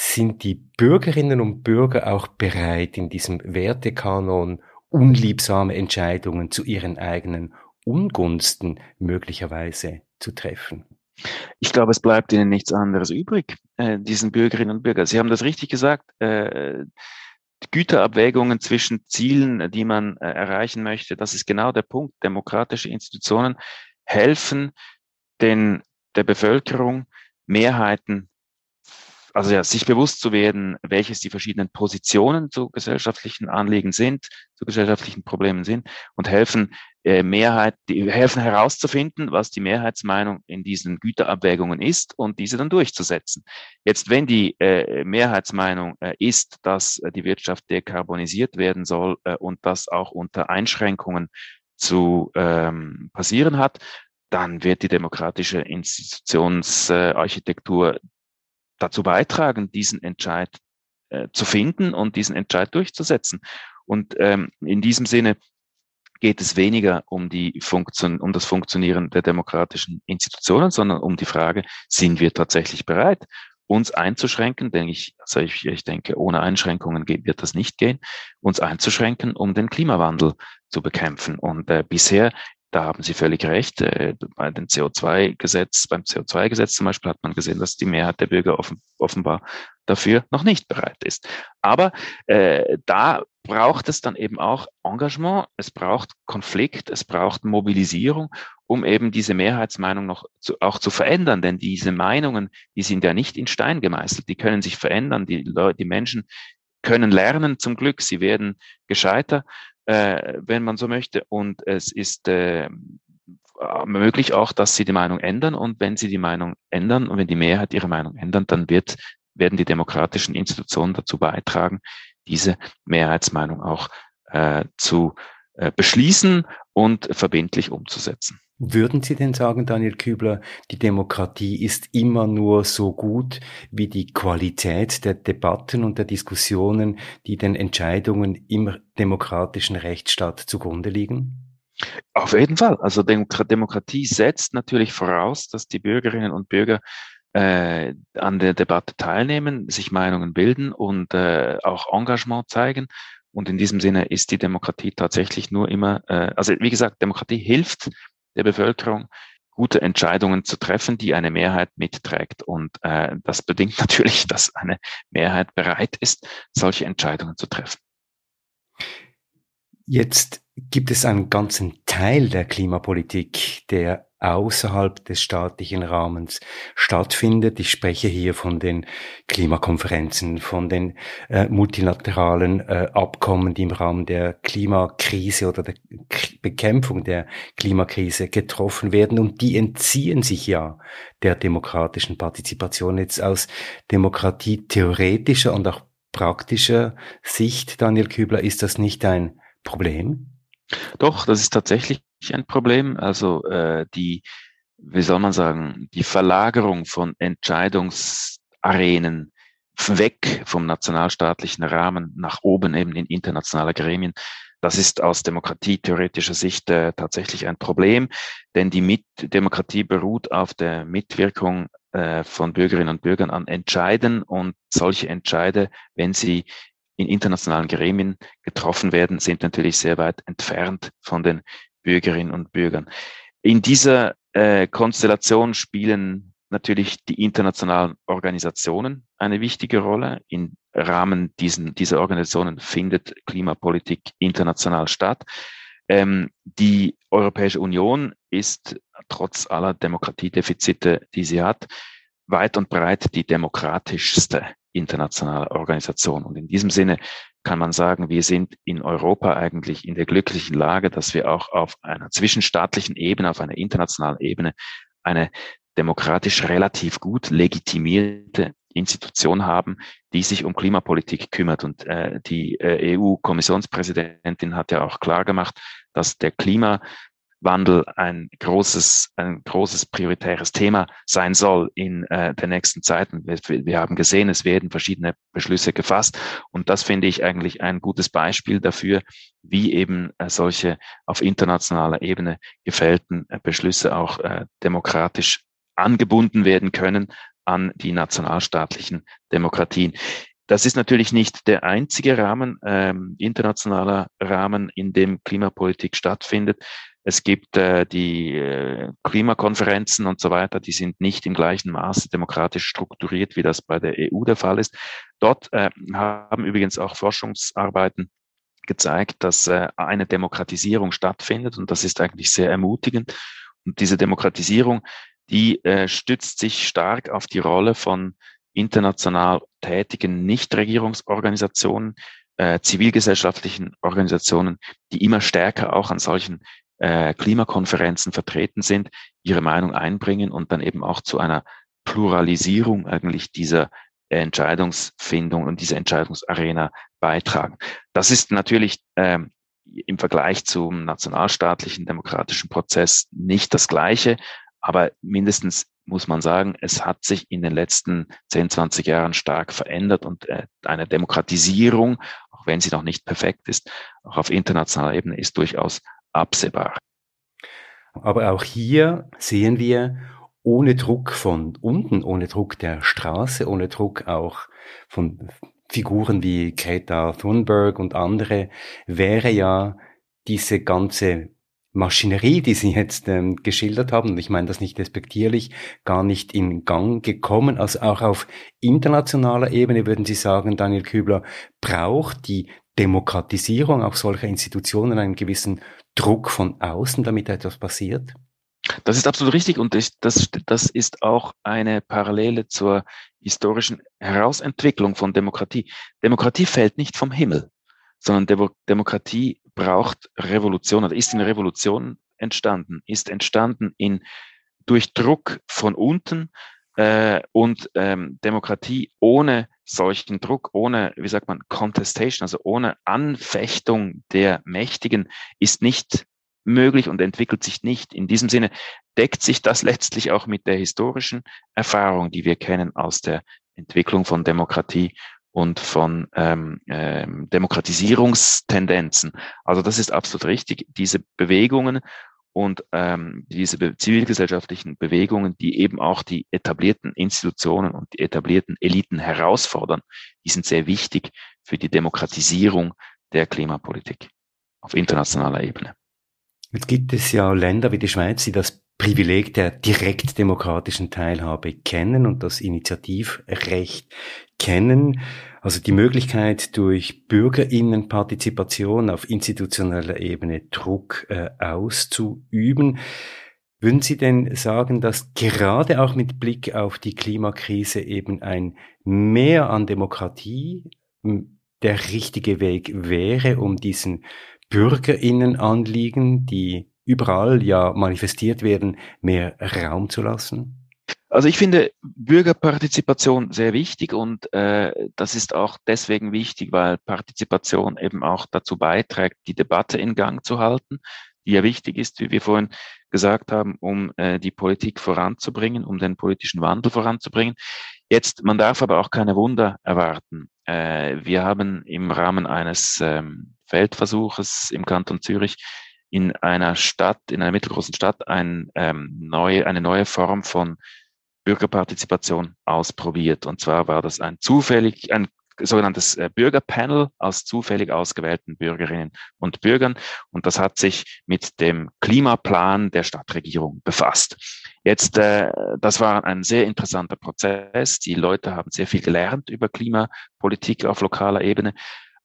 sind die Bürgerinnen und Bürger auch bereit, in diesem Wertekanon unliebsame Entscheidungen zu ihren eigenen Ungunsten möglicherweise zu treffen? Ich glaube, es bleibt ihnen nichts anderes übrig, äh, diesen Bürgerinnen und Bürgern. Sie haben das richtig gesagt. Äh, Güterabwägungen zwischen Zielen, die man äh, erreichen möchte, das ist genau der Punkt. Demokratische Institutionen helfen den, der Bevölkerung, Mehrheiten also ja, sich bewusst zu werden, welches die verschiedenen Positionen zu gesellschaftlichen Anliegen sind, zu gesellschaftlichen Problemen sind und helfen, äh, Mehrheit, helfen herauszufinden, was die Mehrheitsmeinung in diesen Güterabwägungen ist und diese dann durchzusetzen. Jetzt, wenn die äh, Mehrheitsmeinung äh, ist, dass äh, die Wirtschaft dekarbonisiert werden soll äh, und das auch unter Einschränkungen zu ähm, passieren hat, dann wird die demokratische Institutionsarchitektur dazu beitragen, diesen Entscheid äh, zu finden und diesen Entscheid durchzusetzen. Und ähm, in diesem Sinne geht es weniger um die Funktion, um das Funktionieren der demokratischen Institutionen, sondern um die Frage, sind wir tatsächlich bereit, uns einzuschränken, denke ich, also ich, ich denke, ohne Einschränkungen geht, wird das nicht gehen, uns einzuschränken, um den Klimawandel zu bekämpfen. Und äh, bisher da haben Sie völlig recht. Äh, bei den CO2-Gesetz, beim CO2-Gesetz zum Beispiel hat man gesehen, dass die Mehrheit der Bürger offen, offenbar dafür noch nicht bereit ist. Aber äh, da braucht es dann eben auch Engagement, es braucht Konflikt, es braucht Mobilisierung, um eben diese Mehrheitsmeinung noch zu, auch zu verändern. Denn diese Meinungen, die sind ja nicht in Stein gemeißelt, die können sich verändern. Die, Leute, die Menschen können lernen zum Glück, sie werden gescheiter, äh, wenn man so möchte. Und es ist äh, möglich auch, dass sie die Meinung ändern. Und wenn sie die Meinung ändern und wenn die Mehrheit ihre Meinung ändert, dann wird, werden die demokratischen Institutionen dazu beitragen, diese Mehrheitsmeinung auch äh, zu äh, beschließen und verbindlich umzusetzen. Würden Sie denn sagen, Daniel Kübler, die Demokratie ist immer nur so gut wie die Qualität der Debatten und der Diskussionen, die den Entscheidungen im demokratischen Rechtsstaat zugrunde liegen? Auf jeden Fall. Also Demokratie setzt natürlich voraus, dass die Bürgerinnen und Bürger äh, an der Debatte teilnehmen, sich Meinungen bilden und äh, auch Engagement zeigen. Und in diesem Sinne ist die Demokratie tatsächlich nur immer, äh, also wie gesagt, Demokratie hilft der Bevölkerung, gute Entscheidungen zu treffen, die eine Mehrheit mitträgt. Und äh, das bedingt natürlich, dass eine Mehrheit bereit ist, solche Entscheidungen zu treffen. Jetzt gibt es einen ganzen Teil der Klimapolitik, der außerhalb des staatlichen Rahmens stattfindet. Ich spreche hier von den Klimakonferenzen, von den äh, multilateralen äh, Abkommen, die im Rahmen der Klimakrise oder der K Bekämpfung der Klimakrise getroffen werden. Und die entziehen sich ja der demokratischen Partizipation jetzt aus Demokratie theoretischer und auch praktischer Sicht, Daniel Kübler, ist das nicht ein Problem? Doch, das ist tatsächlich ein Problem. Also äh, die, wie soll man sagen, die Verlagerung von Entscheidungsarenen weg vom nationalstaatlichen Rahmen nach oben eben in internationale Gremien. Das ist aus demokratietheoretischer Sicht äh, tatsächlich ein Problem, denn die Mit Demokratie beruht auf der Mitwirkung äh, von Bürgerinnen und Bürgern an Entscheiden und solche Entscheide, wenn sie in internationalen Gremien getroffen werden, sind natürlich sehr weit entfernt von den Bürgerinnen und Bürgern. In dieser äh, Konstellation spielen natürlich die internationalen Organisationen eine wichtige Rolle. Im Rahmen diesen, dieser Organisationen findet Klimapolitik international statt. Ähm, die Europäische Union ist trotz aller Demokratiedefizite, die sie hat, weit und breit die demokratischste internationale Organisation. Und in diesem Sinne kann man sagen, wir sind in Europa eigentlich in der glücklichen Lage, dass wir auch auf einer zwischenstaatlichen Ebene, auf einer internationalen Ebene eine demokratisch relativ gut legitimierte Institution haben, die sich um Klimapolitik kümmert. Und äh, die äh, EU-Kommissionspräsidentin hat ja auch klar gemacht, dass der Klima Wandel ein großes, ein großes prioritäres Thema sein soll in äh, der nächsten Zeit. Wir, wir haben gesehen, es werden verschiedene Beschlüsse gefasst. Und das finde ich eigentlich ein gutes Beispiel dafür, wie eben äh, solche auf internationaler Ebene gefällten äh, Beschlüsse auch äh, demokratisch angebunden werden können an die nationalstaatlichen Demokratien. Das ist natürlich nicht der einzige Rahmen, ähm, internationaler Rahmen, in dem Klimapolitik stattfindet. Es gibt äh, die äh, Klimakonferenzen und so weiter, die sind nicht im gleichen Maße demokratisch strukturiert, wie das bei der EU der Fall ist. Dort äh, haben übrigens auch Forschungsarbeiten gezeigt, dass äh, eine Demokratisierung stattfindet und das ist eigentlich sehr ermutigend. Und diese Demokratisierung, die äh, stützt sich stark auf die Rolle von international tätigen Nichtregierungsorganisationen, äh, zivilgesellschaftlichen Organisationen, die immer stärker auch an solchen äh, Klimakonferenzen vertreten sind, ihre Meinung einbringen und dann eben auch zu einer Pluralisierung eigentlich dieser Entscheidungsfindung und dieser Entscheidungsarena beitragen. Das ist natürlich ähm, im Vergleich zum nationalstaatlichen demokratischen Prozess nicht das Gleiche, aber mindestens muss man sagen, es hat sich in den letzten 10, 20 Jahren stark verändert und äh, eine Demokratisierung, auch wenn sie noch nicht perfekt ist, auch auf internationaler Ebene ist durchaus absehbar. Aber auch hier sehen wir, ohne Druck von unten, ohne Druck der Straße, ohne Druck auch von Figuren wie Greta Thunberg und andere, wäre ja diese ganze Maschinerie, die Sie jetzt ähm, geschildert haben, und ich meine das nicht despektierlich, gar nicht in Gang gekommen. Also auch auf internationaler Ebene würden Sie sagen, Daniel Kübler braucht die Demokratisierung auch solcher Institutionen einen gewissen Druck von außen, damit etwas passiert? Das ist absolut richtig und das, das, das ist auch eine Parallele zur historischen Herausentwicklung von Demokratie. Demokratie fällt nicht vom Himmel, sondern Demo Demokratie braucht Revolution oder ist in Revolution entstanden, ist entstanden in durch Druck von unten äh, und ähm, Demokratie ohne solchen Druck, ohne, wie sagt man, Contestation, also ohne Anfechtung der Mächtigen, ist nicht möglich und entwickelt sich nicht. In diesem Sinne deckt sich das letztlich auch mit der historischen Erfahrung, die wir kennen aus der Entwicklung von Demokratie und von ähm, ähm, Demokratisierungstendenzen. Also das ist absolut richtig. Diese Bewegungen und ähm, diese be zivilgesellschaftlichen Bewegungen, die eben auch die etablierten Institutionen und die etablierten Eliten herausfordern, die sind sehr wichtig für die Demokratisierung der Klimapolitik auf internationaler Ebene. Jetzt gibt es ja Länder wie die Schweiz, die das Privileg der direktdemokratischen Teilhabe kennen und das Initiativrecht kennen, also die Möglichkeit durch Bürgerinnenpartizipation auf institutioneller Ebene Druck äh, auszuüben. Würden Sie denn sagen, dass gerade auch mit Blick auf die Klimakrise eben ein Mehr an Demokratie der richtige Weg wäre, um diesen Bürgerinnenanliegen, die überall ja manifestiert werden, mehr Raum zu lassen? Also ich finde Bürgerpartizipation sehr wichtig und äh, das ist auch deswegen wichtig, weil Partizipation eben auch dazu beiträgt, die Debatte in Gang zu halten, die ja wichtig ist, wie wir vorhin gesagt haben, um äh, die Politik voranzubringen, um den politischen Wandel voranzubringen. Jetzt, man darf aber auch keine Wunder erwarten. Äh, wir haben im Rahmen eines ähm, Feldversuches im Kanton Zürich in einer Stadt, in einer mittelgroßen Stadt, ein, ähm, neue, eine neue Form von Bürgerpartizipation ausprobiert. Und zwar war das ein zufällig, ein sogenanntes äh, Bürgerpanel aus zufällig ausgewählten Bürgerinnen und Bürgern. Und das hat sich mit dem Klimaplan der Stadtregierung befasst. Jetzt, äh, das war ein sehr interessanter Prozess. Die Leute haben sehr viel gelernt über Klimapolitik auf lokaler Ebene.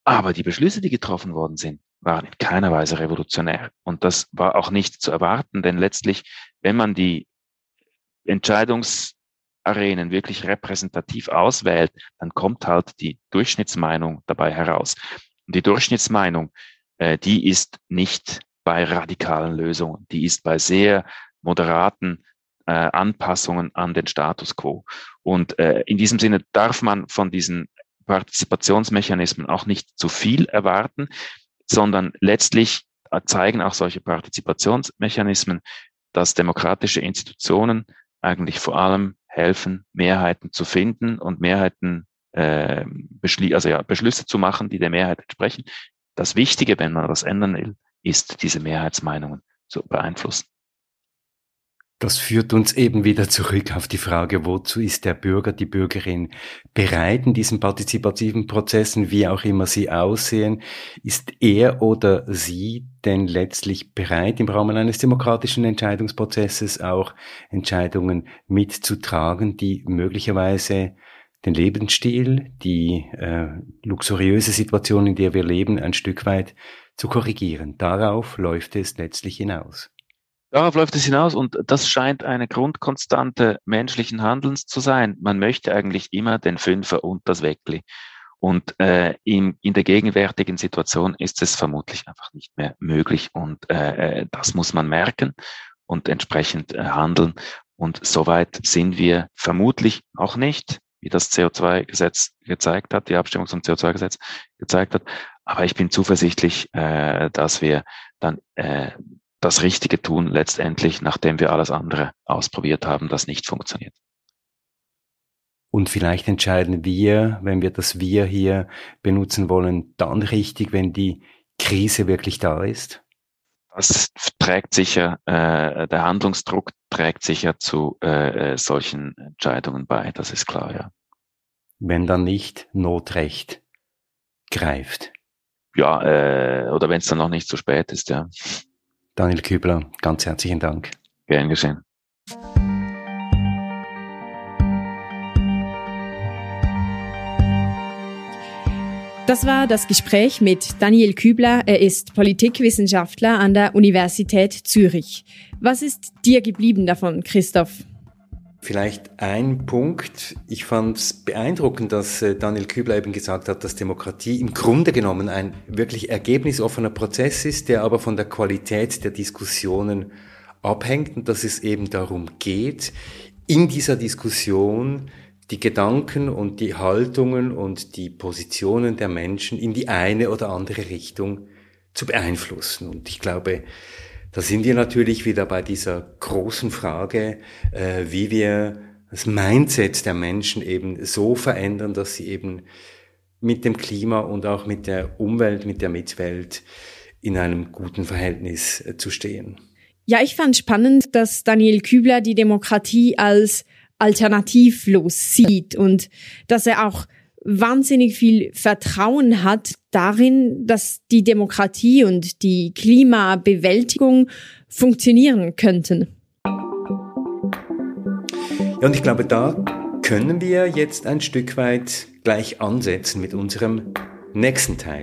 Aber die Beschlüsse, die getroffen worden sind, waren in keiner Weise revolutionär. Und das war auch nicht zu erwarten, denn letztlich, wenn man die Entscheidungsarenen wirklich repräsentativ auswählt, dann kommt halt die Durchschnittsmeinung dabei heraus. Und die Durchschnittsmeinung, äh, die ist nicht bei radikalen Lösungen, die ist bei sehr moderaten äh, Anpassungen an den Status quo. Und äh, in diesem Sinne darf man von diesen Partizipationsmechanismen auch nicht zu viel erwarten, sondern letztlich zeigen auch solche Partizipationsmechanismen, dass demokratische Institutionen eigentlich vor allem helfen, Mehrheiten zu finden und Mehrheiten, äh, also ja, Beschlüsse zu machen, die der Mehrheit entsprechen. Das Wichtige, wenn man das ändern will, ist, diese Mehrheitsmeinungen zu beeinflussen. Das führt uns eben wieder zurück auf die Frage, wozu ist der Bürger, die Bürgerin bereit in diesen partizipativen Prozessen, wie auch immer sie aussehen? Ist er oder sie denn letztlich bereit, im Rahmen eines demokratischen Entscheidungsprozesses auch Entscheidungen mitzutragen, die möglicherweise den Lebensstil, die äh, luxuriöse Situation, in der wir leben, ein Stück weit zu korrigieren? Darauf läuft es letztlich hinaus. Darauf läuft es hinaus und das scheint eine Grundkonstante menschlichen Handelns zu sein. Man möchte eigentlich immer den Fünfer und das Weckli. Und äh, in, in der gegenwärtigen Situation ist es vermutlich einfach nicht mehr möglich. Und äh, äh das muss man merken und entsprechend äh, handeln. Und soweit sind wir vermutlich auch nicht, wie das CO2-Gesetz gezeigt hat, die Abstimmung zum CO2-Gesetz gezeigt hat. Aber ich bin zuversichtlich, äh, dass wir dann äh, das Richtige tun, letztendlich, nachdem wir alles andere ausprobiert haben, das nicht funktioniert. Und vielleicht entscheiden wir, wenn wir das Wir hier benutzen wollen, dann richtig, wenn die Krise wirklich da ist? Das trägt sicher, äh, der Handlungsdruck trägt sicher zu äh, äh solchen Entscheidungen bei, das ist klar, ja. Wenn dann nicht Notrecht greift. Ja, äh, oder wenn es dann noch nicht zu spät ist, ja. Daniel Kübler, ganz herzlichen Dank. Gern geschehen. Das war das Gespräch mit Daniel Kübler. Er ist Politikwissenschaftler an der Universität Zürich. Was ist dir geblieben davon, Christoph? Vielleicht ein Punkt. Ich fand es beeindruckend, dass äh, Daniel Kübler eben gesagt hat, dass Demokratie im Grunde genommen ein wirklich ergebnisoffener Prozess ist, der aber von der Qualität der Diskussionen abhängt und dass es eben darum geht, in dieser Diskussion die Gedanken und die Haltungen und die Positionen der Menschen in die eine oder andere Richtung zu beeinflussen. Und ich glaube, da sind wir natürlich wieder bei dieser großen Frage, äh, wie wir das Mindset der Menschen eben so verändern, dass sie eben mit dem Klima und auch mit der Umwelt, mit der Mitwelt in einem guten Verhältnis äh, zu stehen. Ja, ich fand spannend, dass Daniel Kübler die Demokratie als alternativlos sieht und dass er auch wahnsinnig viel Vertrauen hat darin, dass die Demokratie und die Klimabewältigung funktionieren könnten. Ja, und ich glaube, da können wir jetzt ein Stück weit gleich ansetzen mit unserem nächsten Teil.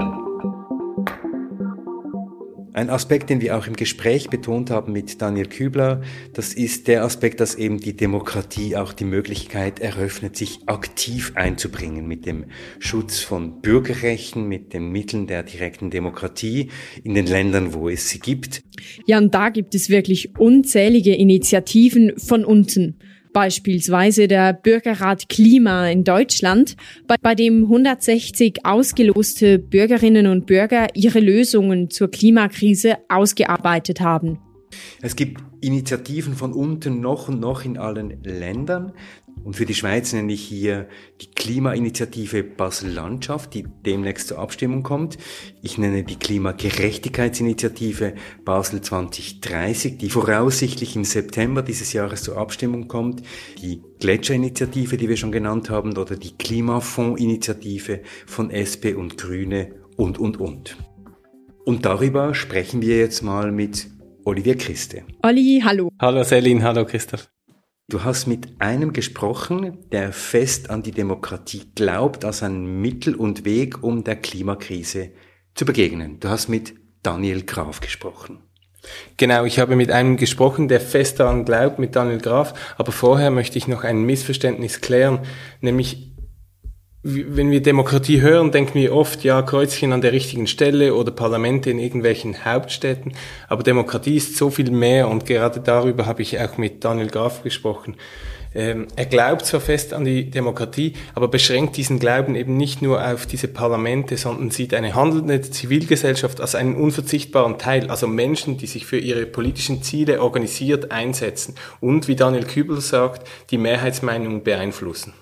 Ein Aspekt, den wir auch im Gespräch betont haben mit Daniel Kübler, das ist der Aspekt, dass eben die Demokratie auch die Möglichkeit eröffnet, sich aktiv einzubringen mit dem Schutz von Bürgerrechten, mit den Mitteln der direkten Demokratie in den Ländern, wo es sie gibt. Ja, und da gibt es wirklich unzählige Initiativen von unten beispielsweise der Bürgerrat Klima in Deutschland, bei, bei dem 160 ausgeloste Bürgerinnen und Bürger ihre Lösungen zur Klimakrise ausgearbeitet haben. Es gibt Initiativen von unten noch und noch in allen Ländern. Und für die Schweiz nenne ich hier die Klimainitiative Basel-Landschaft, die demnächst zur Abstimmung kommt. Ich nenne die Klimagerechtigkeitsinitiative Basel 2030, die voraussichtlich im September dieses Jahres zur Abstimmung kommt. Die Gletscherinitiative, die wir schon genannt haben, oder die Klimafondsinitiative von SP und Grüne und, und, und. Und darüber sprechen wir jetzt mal mit Olivier Christe. Olli, hallo. Hallo Selin, hallo Christoph. Du hast mit einem gesprochen, der fest an die Demokratie glaubt als ein Mittel und Weg, um der Klimakrise zu begegnen. Du hast mit Daniel Graf gesprochen. Genau, ich habe mit einem gesprochen, der fest daran glaubt, mit Daniel Graf. Aber vorher möchte ich noch ein Missverständnis klären, nämlich wenn wir Demokratie hören, denken wir oft, ja, Kreuzchen an der richtigen Stelle oder Parlamente in irgendwelchen Hauptstädten. Aber Demokratie ist so viel mehr und gerade darüber habe ich auch mit Daniel Graf gesprochen. Ähm, er glaubt zwar fest an die Demokratie, aber beschränkt diesen Glauben eben nicht nur auf diese Parlamente, sondern sieht eine handelnde Zivilgesellschaft als einen unverzichtbaren Teil, also Menschen, die sich für ihre politischen Ziele organisiert einsetzen und, wie Daniel Kübel sagt, die Mehrheitsmeinung beeinflussen.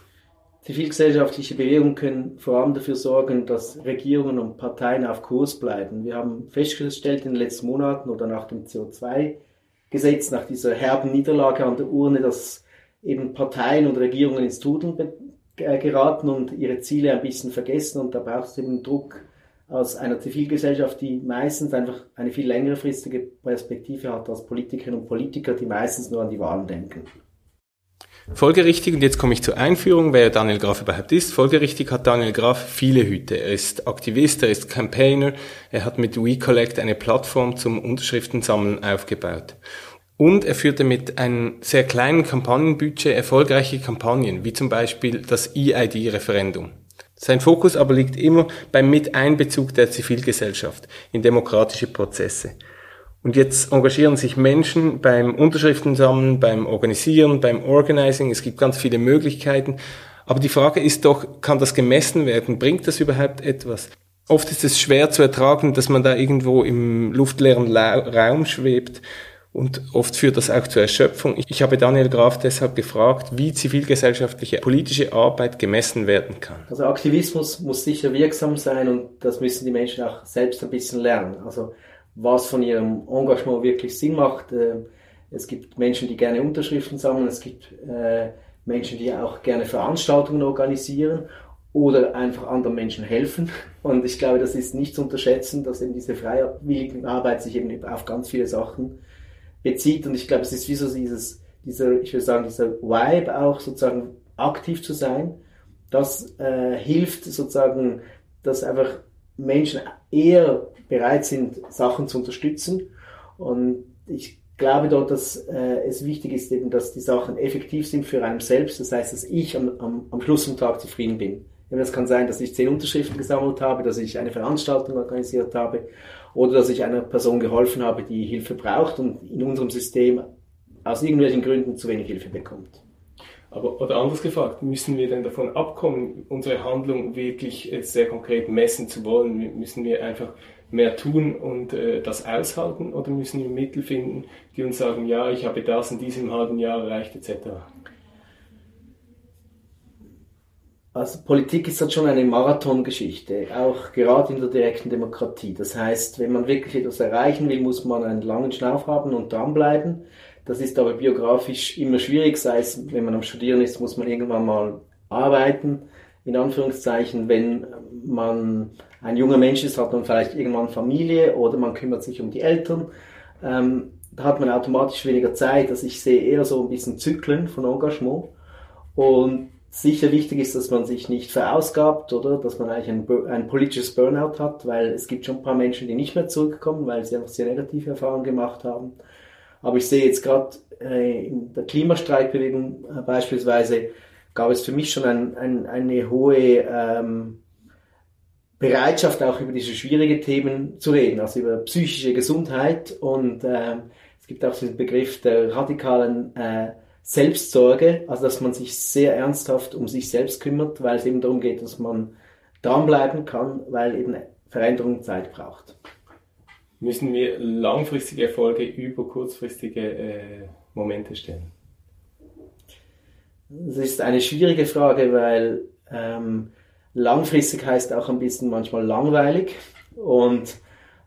Zivilgesellschaftliche Bewegungen können vor allem dafür sorgen, dass Regierungen und Parteien auf Kurs bleiben. Wir haben festgestellt in den letzten Monaten oder nach dem CO2-Gesetz, nach dieser herben Niederlage an der Urne, dass eben Parteien und Regierungen ins Tudeln äh, geraten und ihre Ziele ein bisschen vergessen und da braucht es eben Druck aus einer Zivilgesellschaft, die meistens einfach eine viel längerfristige Perspektive hat als Politikerinnen und Politiker, die meistens nur an die Wahlen denken. Folgerichtig, und jetzt komme ich zur Einführung, wer Daniel Graf überhaupt ist. Folgerichtig hat Daniel Graf viele Hüte. Er ist Aktivist, er ist Campaigner, er hat mit WeCollect eine Plattform zum Unterschriftensammeln aufgebaut. Und er führte mit einem sehr kleinen Kampagnenbudget erfolgreiche Kampagnen, wie zum Beispiel das EID-Referendum. Sein Fokus aber liegt immer beim Miteinbezug der Zivilgesellschaft in demokratische Prozesse. Und jetzt engagieren sich Menschen beim Unterschriftensammeln, beim Organisieren, beim Organizing. Es gibt ganz viele Möglichkeiten. Aber die Frage ist doch, kann das gemessen werden? Bringt das überhaupt etwas? Oft ist es schwer zu ertragen, dass man da irgendwo im luftleeren Raum schwebt. Und oft führt das auch zur Erschöpfung. Ich habe Daniel Graf deshalb gefragt, wie zivilgesellschaftliche politische Arbeit gemessen werden kann. Also Aktivismus muss sicher wirksam sein und das müssen die Menschen auch selbst ein bisschen lernen. Also was von ihrem Engagement wirklich Sinn macht. Äh, es gibt Menschen, die gerne Unterschriften sammeln, es gibt äh, Menschen, die auch gerne Veranstaltungen organisieren oder einfach anderen Menschen helfen. Und ich glaube, das ist nicht zu unterschätzen, dass eben diese freiwillige Arbeit sich eben auf ganz viele Sachen bezieht. Und ich glaube, es ist wie so dieses, dieser, ich würde sagen, dieser Vibe auch sozusagen aktiv zu sein. Das äh, hilft sozusagen dass einfach Menschen eher bereit sind, Sachen zu unterstützen. Und ich glaube dort, dass äh, es wichtig ist, eben, dass die Sachen effektiv sind für einen selbst. Das heißt, dass ich am, am, am Schluss vom Tag zufrieden bin. Das kann sein, dass ich zehn Unterschriften gesammelt habe, dass ich eine Veranstaltung organisiert habe oder dass ich einer Person geholfen habe, die Hilfe braucht und in unserem System aus irgendwelchen Gründen zu wenig Hilfe bekommt. Aber, oder anders gefragt, müssen wir denn davon abkommen, unsere Handlung wirklich sehr konkret messen zu wollen? Müssen wir einfach mehr tun und äh, das aushalten oder müssen wir Mittel finden, die uns sagen, ja, ich habe das in diesem halben Jahr erreicht etc.? Also Politik ist halt schon eine Marathongeschichte, auch gerade in der direkten Demokratie. Das heißt, wenn man wirklich etwas erreichen will, muss man einen langen Schnauf haben und dranbleiben. Das ist aber biografisch immer schwierig, sei es, wenn man am Studieren ist, muss man irgendwann mal arbeiten. In Anführungszeichen, wenn man ein junger Mensch ist, hat man vielleicht irgendwann Familie oder man kümmert sich um die Eltern. Ähm, da hat man automatisch weniger Zeit. Also ich sehe eher so ein bisschen Zyklen von Engagement. Und sicher wichtig ist, dass man sich nicht verausgabt oder dass man eigentlich ein, ein, politisches Burnout hat, weil es gibt schon ein paar Menschen, die nicht mehr zurückkommen, weil sie einfach sehr negative Erfahrungen gemacht haben. Aber ich sehe jetzt gerade äh, in der Klimastreikbewegung äh, beispielsweise gab es für mich schon ein, ein, eine hohe ähm, Bereitschaft, auch über diese schwierigen Themen zu reden, also über psychische Gesundheit und ähm, es gibt auch diesen Begriff der radikalen äh, Selbstsorge, also dass man sich sehr ernsthaft um sich selbst kümmert, weil es eben darum geht, dass man dranbleiben kann, weil eben Veränderung Zeit braucht. Müssen wir langfristige Erfolge über kurzfristige äh, Momente stellen? Das ist eine schwierige Frage, weil ähm, langfristig heißt auch ein bisschen manchmal langweilig und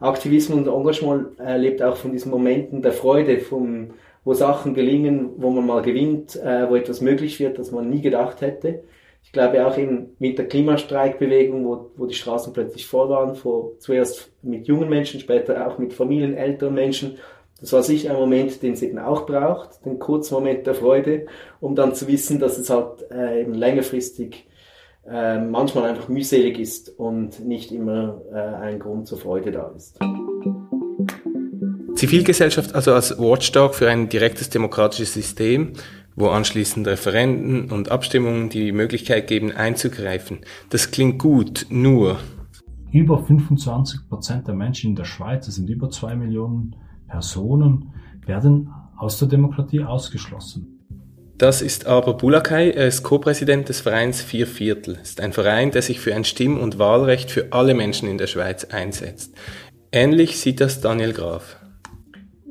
Aktivismus und Engagement äh, lebt auch von diesen Momenten der Freude, vom wo Sachen gelingen, wo man mal gewinnt, äh, wo etwas möglich wird, das man nie gedacht hätte. Ich glaube auch eben mit der Klimastreikbewegung, wo, wo die Straßen plötzlich voll waren, vor, zuerst mit jungen Menschen, später auch mit Familien, älteren Menschen. Das war sicher ein Moment, den es eben auch braucht, den kurzen Moment der Freude, um dann zu wissen, dass es halt äh, eben längerfristig äh, manchmal einfach mühselig ist und nicht immer äh, ein Grund zur Freude da ist. Zivilgesellschaft also als Watchdog für ein direktes demokratisches System, wo anschließend Referenden und Abstimmungen die Möglichkeit geben, einzugreifen. Das klingt gut, nur. Über 25 Prozent der Menschen in der Schweiz, das sind über zwei Millionen Personen, werden aus der Demokratie ausgeschlossen. Das ist aber Bulakai, er ist Co-Präsident des Vereins Vier Viertel. Es ist ein Verein, der sich für ein Stimm- und Wahlrecht für alle Menschen in der Schweiz einsetzt. Ähnlich sieht das Daniel Graf.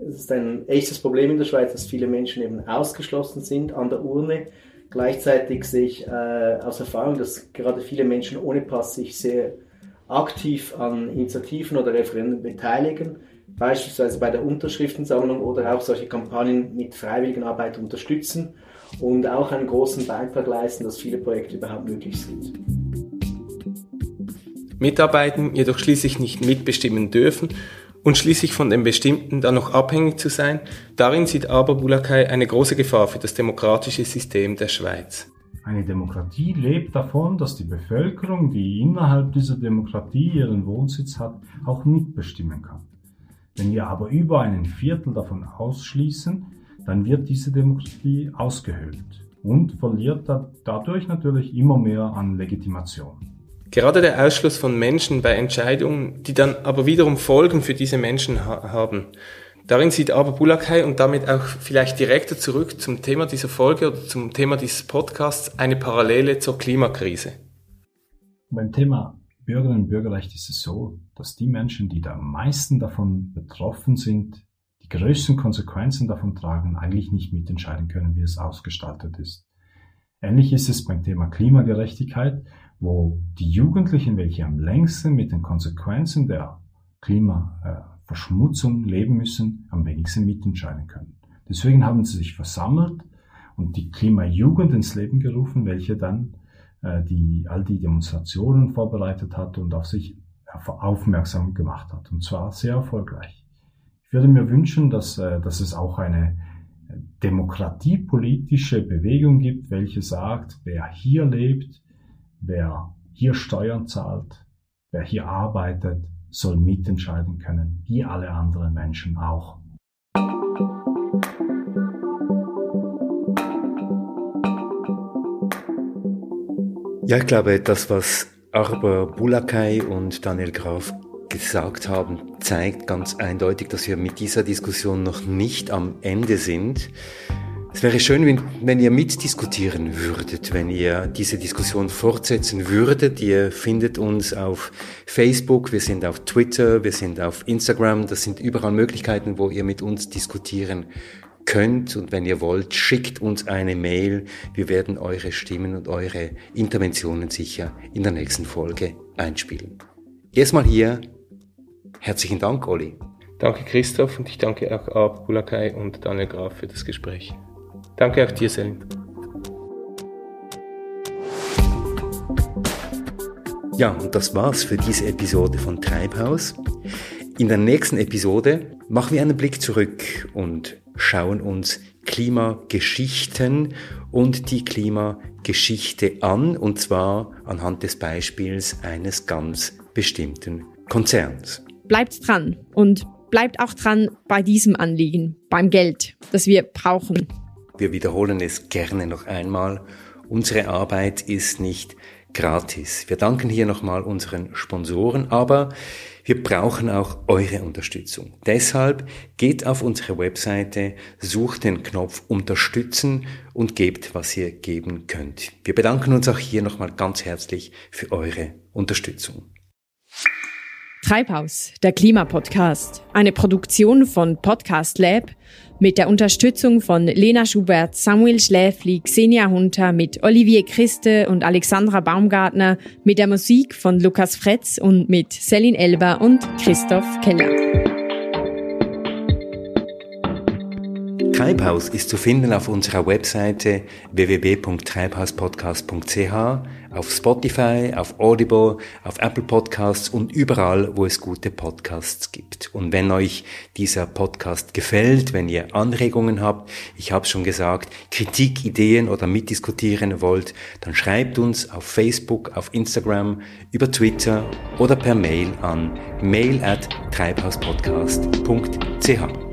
Es ist ein echtes Problem in der Schweiz, dass viele Menschen eben ausgeschlossen sind an der Urne. Gleichzeitig sehe ich äh, aus Erfahrung, dass gerade viele Menschen ohne Pass sich sehr aktiv an Initiativen oder Referenden beteiligen, beispielsweise bei der Unterschriftensammlung oder auch solche Kampagnen mit Freiwilligenarbeit unterstützen und auch einen großen Beitrag leisten, dass viele Projekte überhaupt möglich sind. Mitarbeiten jedoch schließlich nicht mitbestimmen dürfen und schließlich von dem Bestimmten dann noch abhängig zu sein, darin sieht aber Bulakai eine große Gefahr für das demokratische System der Schweiz. Eine Demokratie lebt davon, dass die Bevölkerung, die innerhalb dieser Demokratie ihren Wohnsitz hat, auch mitbestimmen kann. Wenn wir aber über einen Viertel davon ausschließen, dann wird diese Demokratie ausgehöhlt und verliert dadurch natürlich immer mehr an Legitimation. Gerade der Ausschluss von Menschen bei Entscheidungen, die dann aber wiederum Folgen für diese Menschen ha haben. Darin sieht aber Bulakai und damit auch vielleicht direkter zurück zum Thema dieser Folge oder zum Thema dieses Podcasts eine Parallele zur Klimakrise. Beim Thema Bürgerinnen und Bürgerrecht ist es so, dass die Menschen, die da am meisten davon betroffen sind, die größten Konsequenzen davon tragen, eigentlich nicht mitentscheiden können, wie es ausgestaltet ist. Ähnlich ist es beim Thema Klimagerechtigkeit, wo die Jugendlichen, welche am längsten mit den Konsequenzen der Klimaverschmutzung leben müssen, am wenigsten mitentscheiden können. Deswegen haben sie sich versammelt und die Klimajugend ins Leben gerufen, welche dann äh, die, all die Demonstrationen vorbereitet hat und auf sich aufmerksam gemacht hat. Und zwar sehr erfolgreich. Ich würde mir wünschen, dass, äh, dass es auch eine demokratiepolitische Bewegung gibt, welche sagt, wer hier lebt, wer hier Steuern zahlt, wer hier arbeitet, soll mitentscheiden können, wie alle anderen Menschen auch. Ja, ich glaube, das, was Arber Bulakai und Daniel Graf gesagt haben, zeigt ganz eindeutig, dass wir mit dieser Diskussion noch nicht am Ende sind. Es wäre schön, wenn, wenn ihr mitdiskutieren würdet, wenn ihr diese Diskussion fortsetzen würdet. Ihr findet uns auf Facebook, wir sind auf Twitter, wir sind auf Instagram. Das sind überall Möglichkeiten, wo ihr mit uns diskutieren könnt. Und wenn ihr wollt, schickt uns eine Mail. Wir werden eure Stimmen und eure Interventionen sicher in der nächsten Folge einspielen. Erstmal hier herzlichen Dank, Olli. Danke, Christoph, und ich danke auch Ab Bulakai und Daniel Graf für das Gespräch. Danke auch dir, Selin. Ja, und das war's für diese Episode von Treibhaus. In der nächsten Episode machen wir einen Blick zurück und schauen uns Klimageschichten und die Klimageschichte an, und zwar anhand des Beispiels eines ganz bestimmten Konzerns. Bleibt dran und bleibt auch dran bei diesem Anliegen, beim Geld, das wir brauchen. Wir wiederholen es gerne noch einmal. Unsere Arbeit ist nicht gratis. Wir danken hier nochmal unseren Sponsoren, aber wir brauchen auch eure Unterstützung. Deshalb geht auf unsere Webseite, sucht den Knopf Unterstützen und gebt, was ihr geben könnt. Wir bedanken uns auch hier nochmal ganz herzlich für eure Unterstützung. Treibhaus, der Klimapodcast, eine Produktion von Podcast Lab mit der Unterstützung von Lena Schubert, Samuel Schläfli, Xenia Hunter, mit Olivier Christe und Alexandra Baumgartner, mit der Musik von Lukas Fretz und mit Selin Elber und Christoph Keller. Treibhaus ist zu finden auf unserer Webseite www.treibhauspodcast.ch, auf Spotify, auf Audible, auf Apple Podcasts und überall, wo es gute Podcasts gibt. Und wenn euch dieser Podcast gefällt, wenn ihr Anregungen habt, ich habe schon gesagt, Kritik, Ideen oder mitdiskutieren wollt, dann schreibt uns auf Facebook, auf Instagram, über Twitter oder per Mail an mail at treibhauspodcast.ch.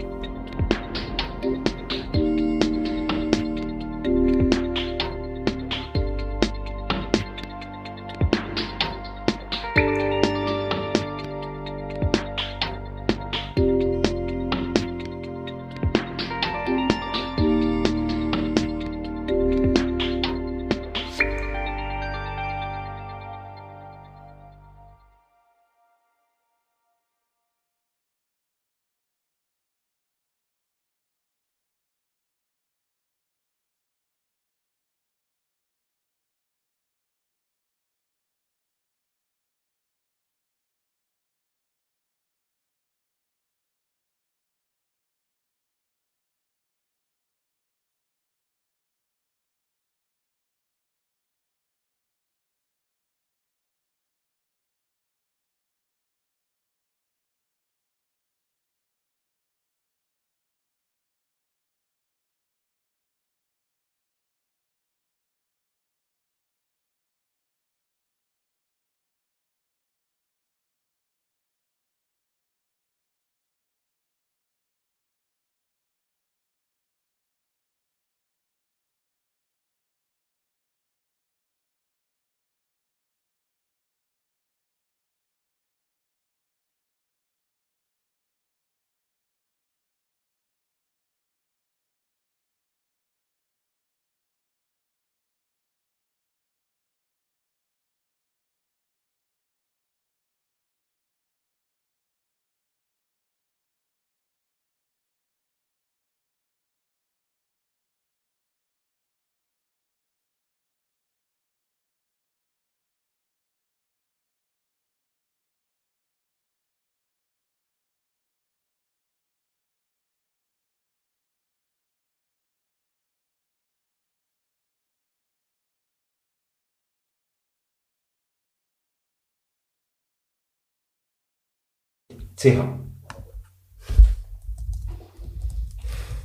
CH.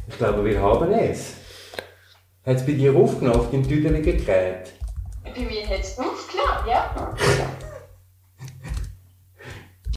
Ich glaube, wir haben es. Hat es bei dir aufgenommen, auf dem Tüdel gekräht? Bei mir hat es aufgenommen, ja.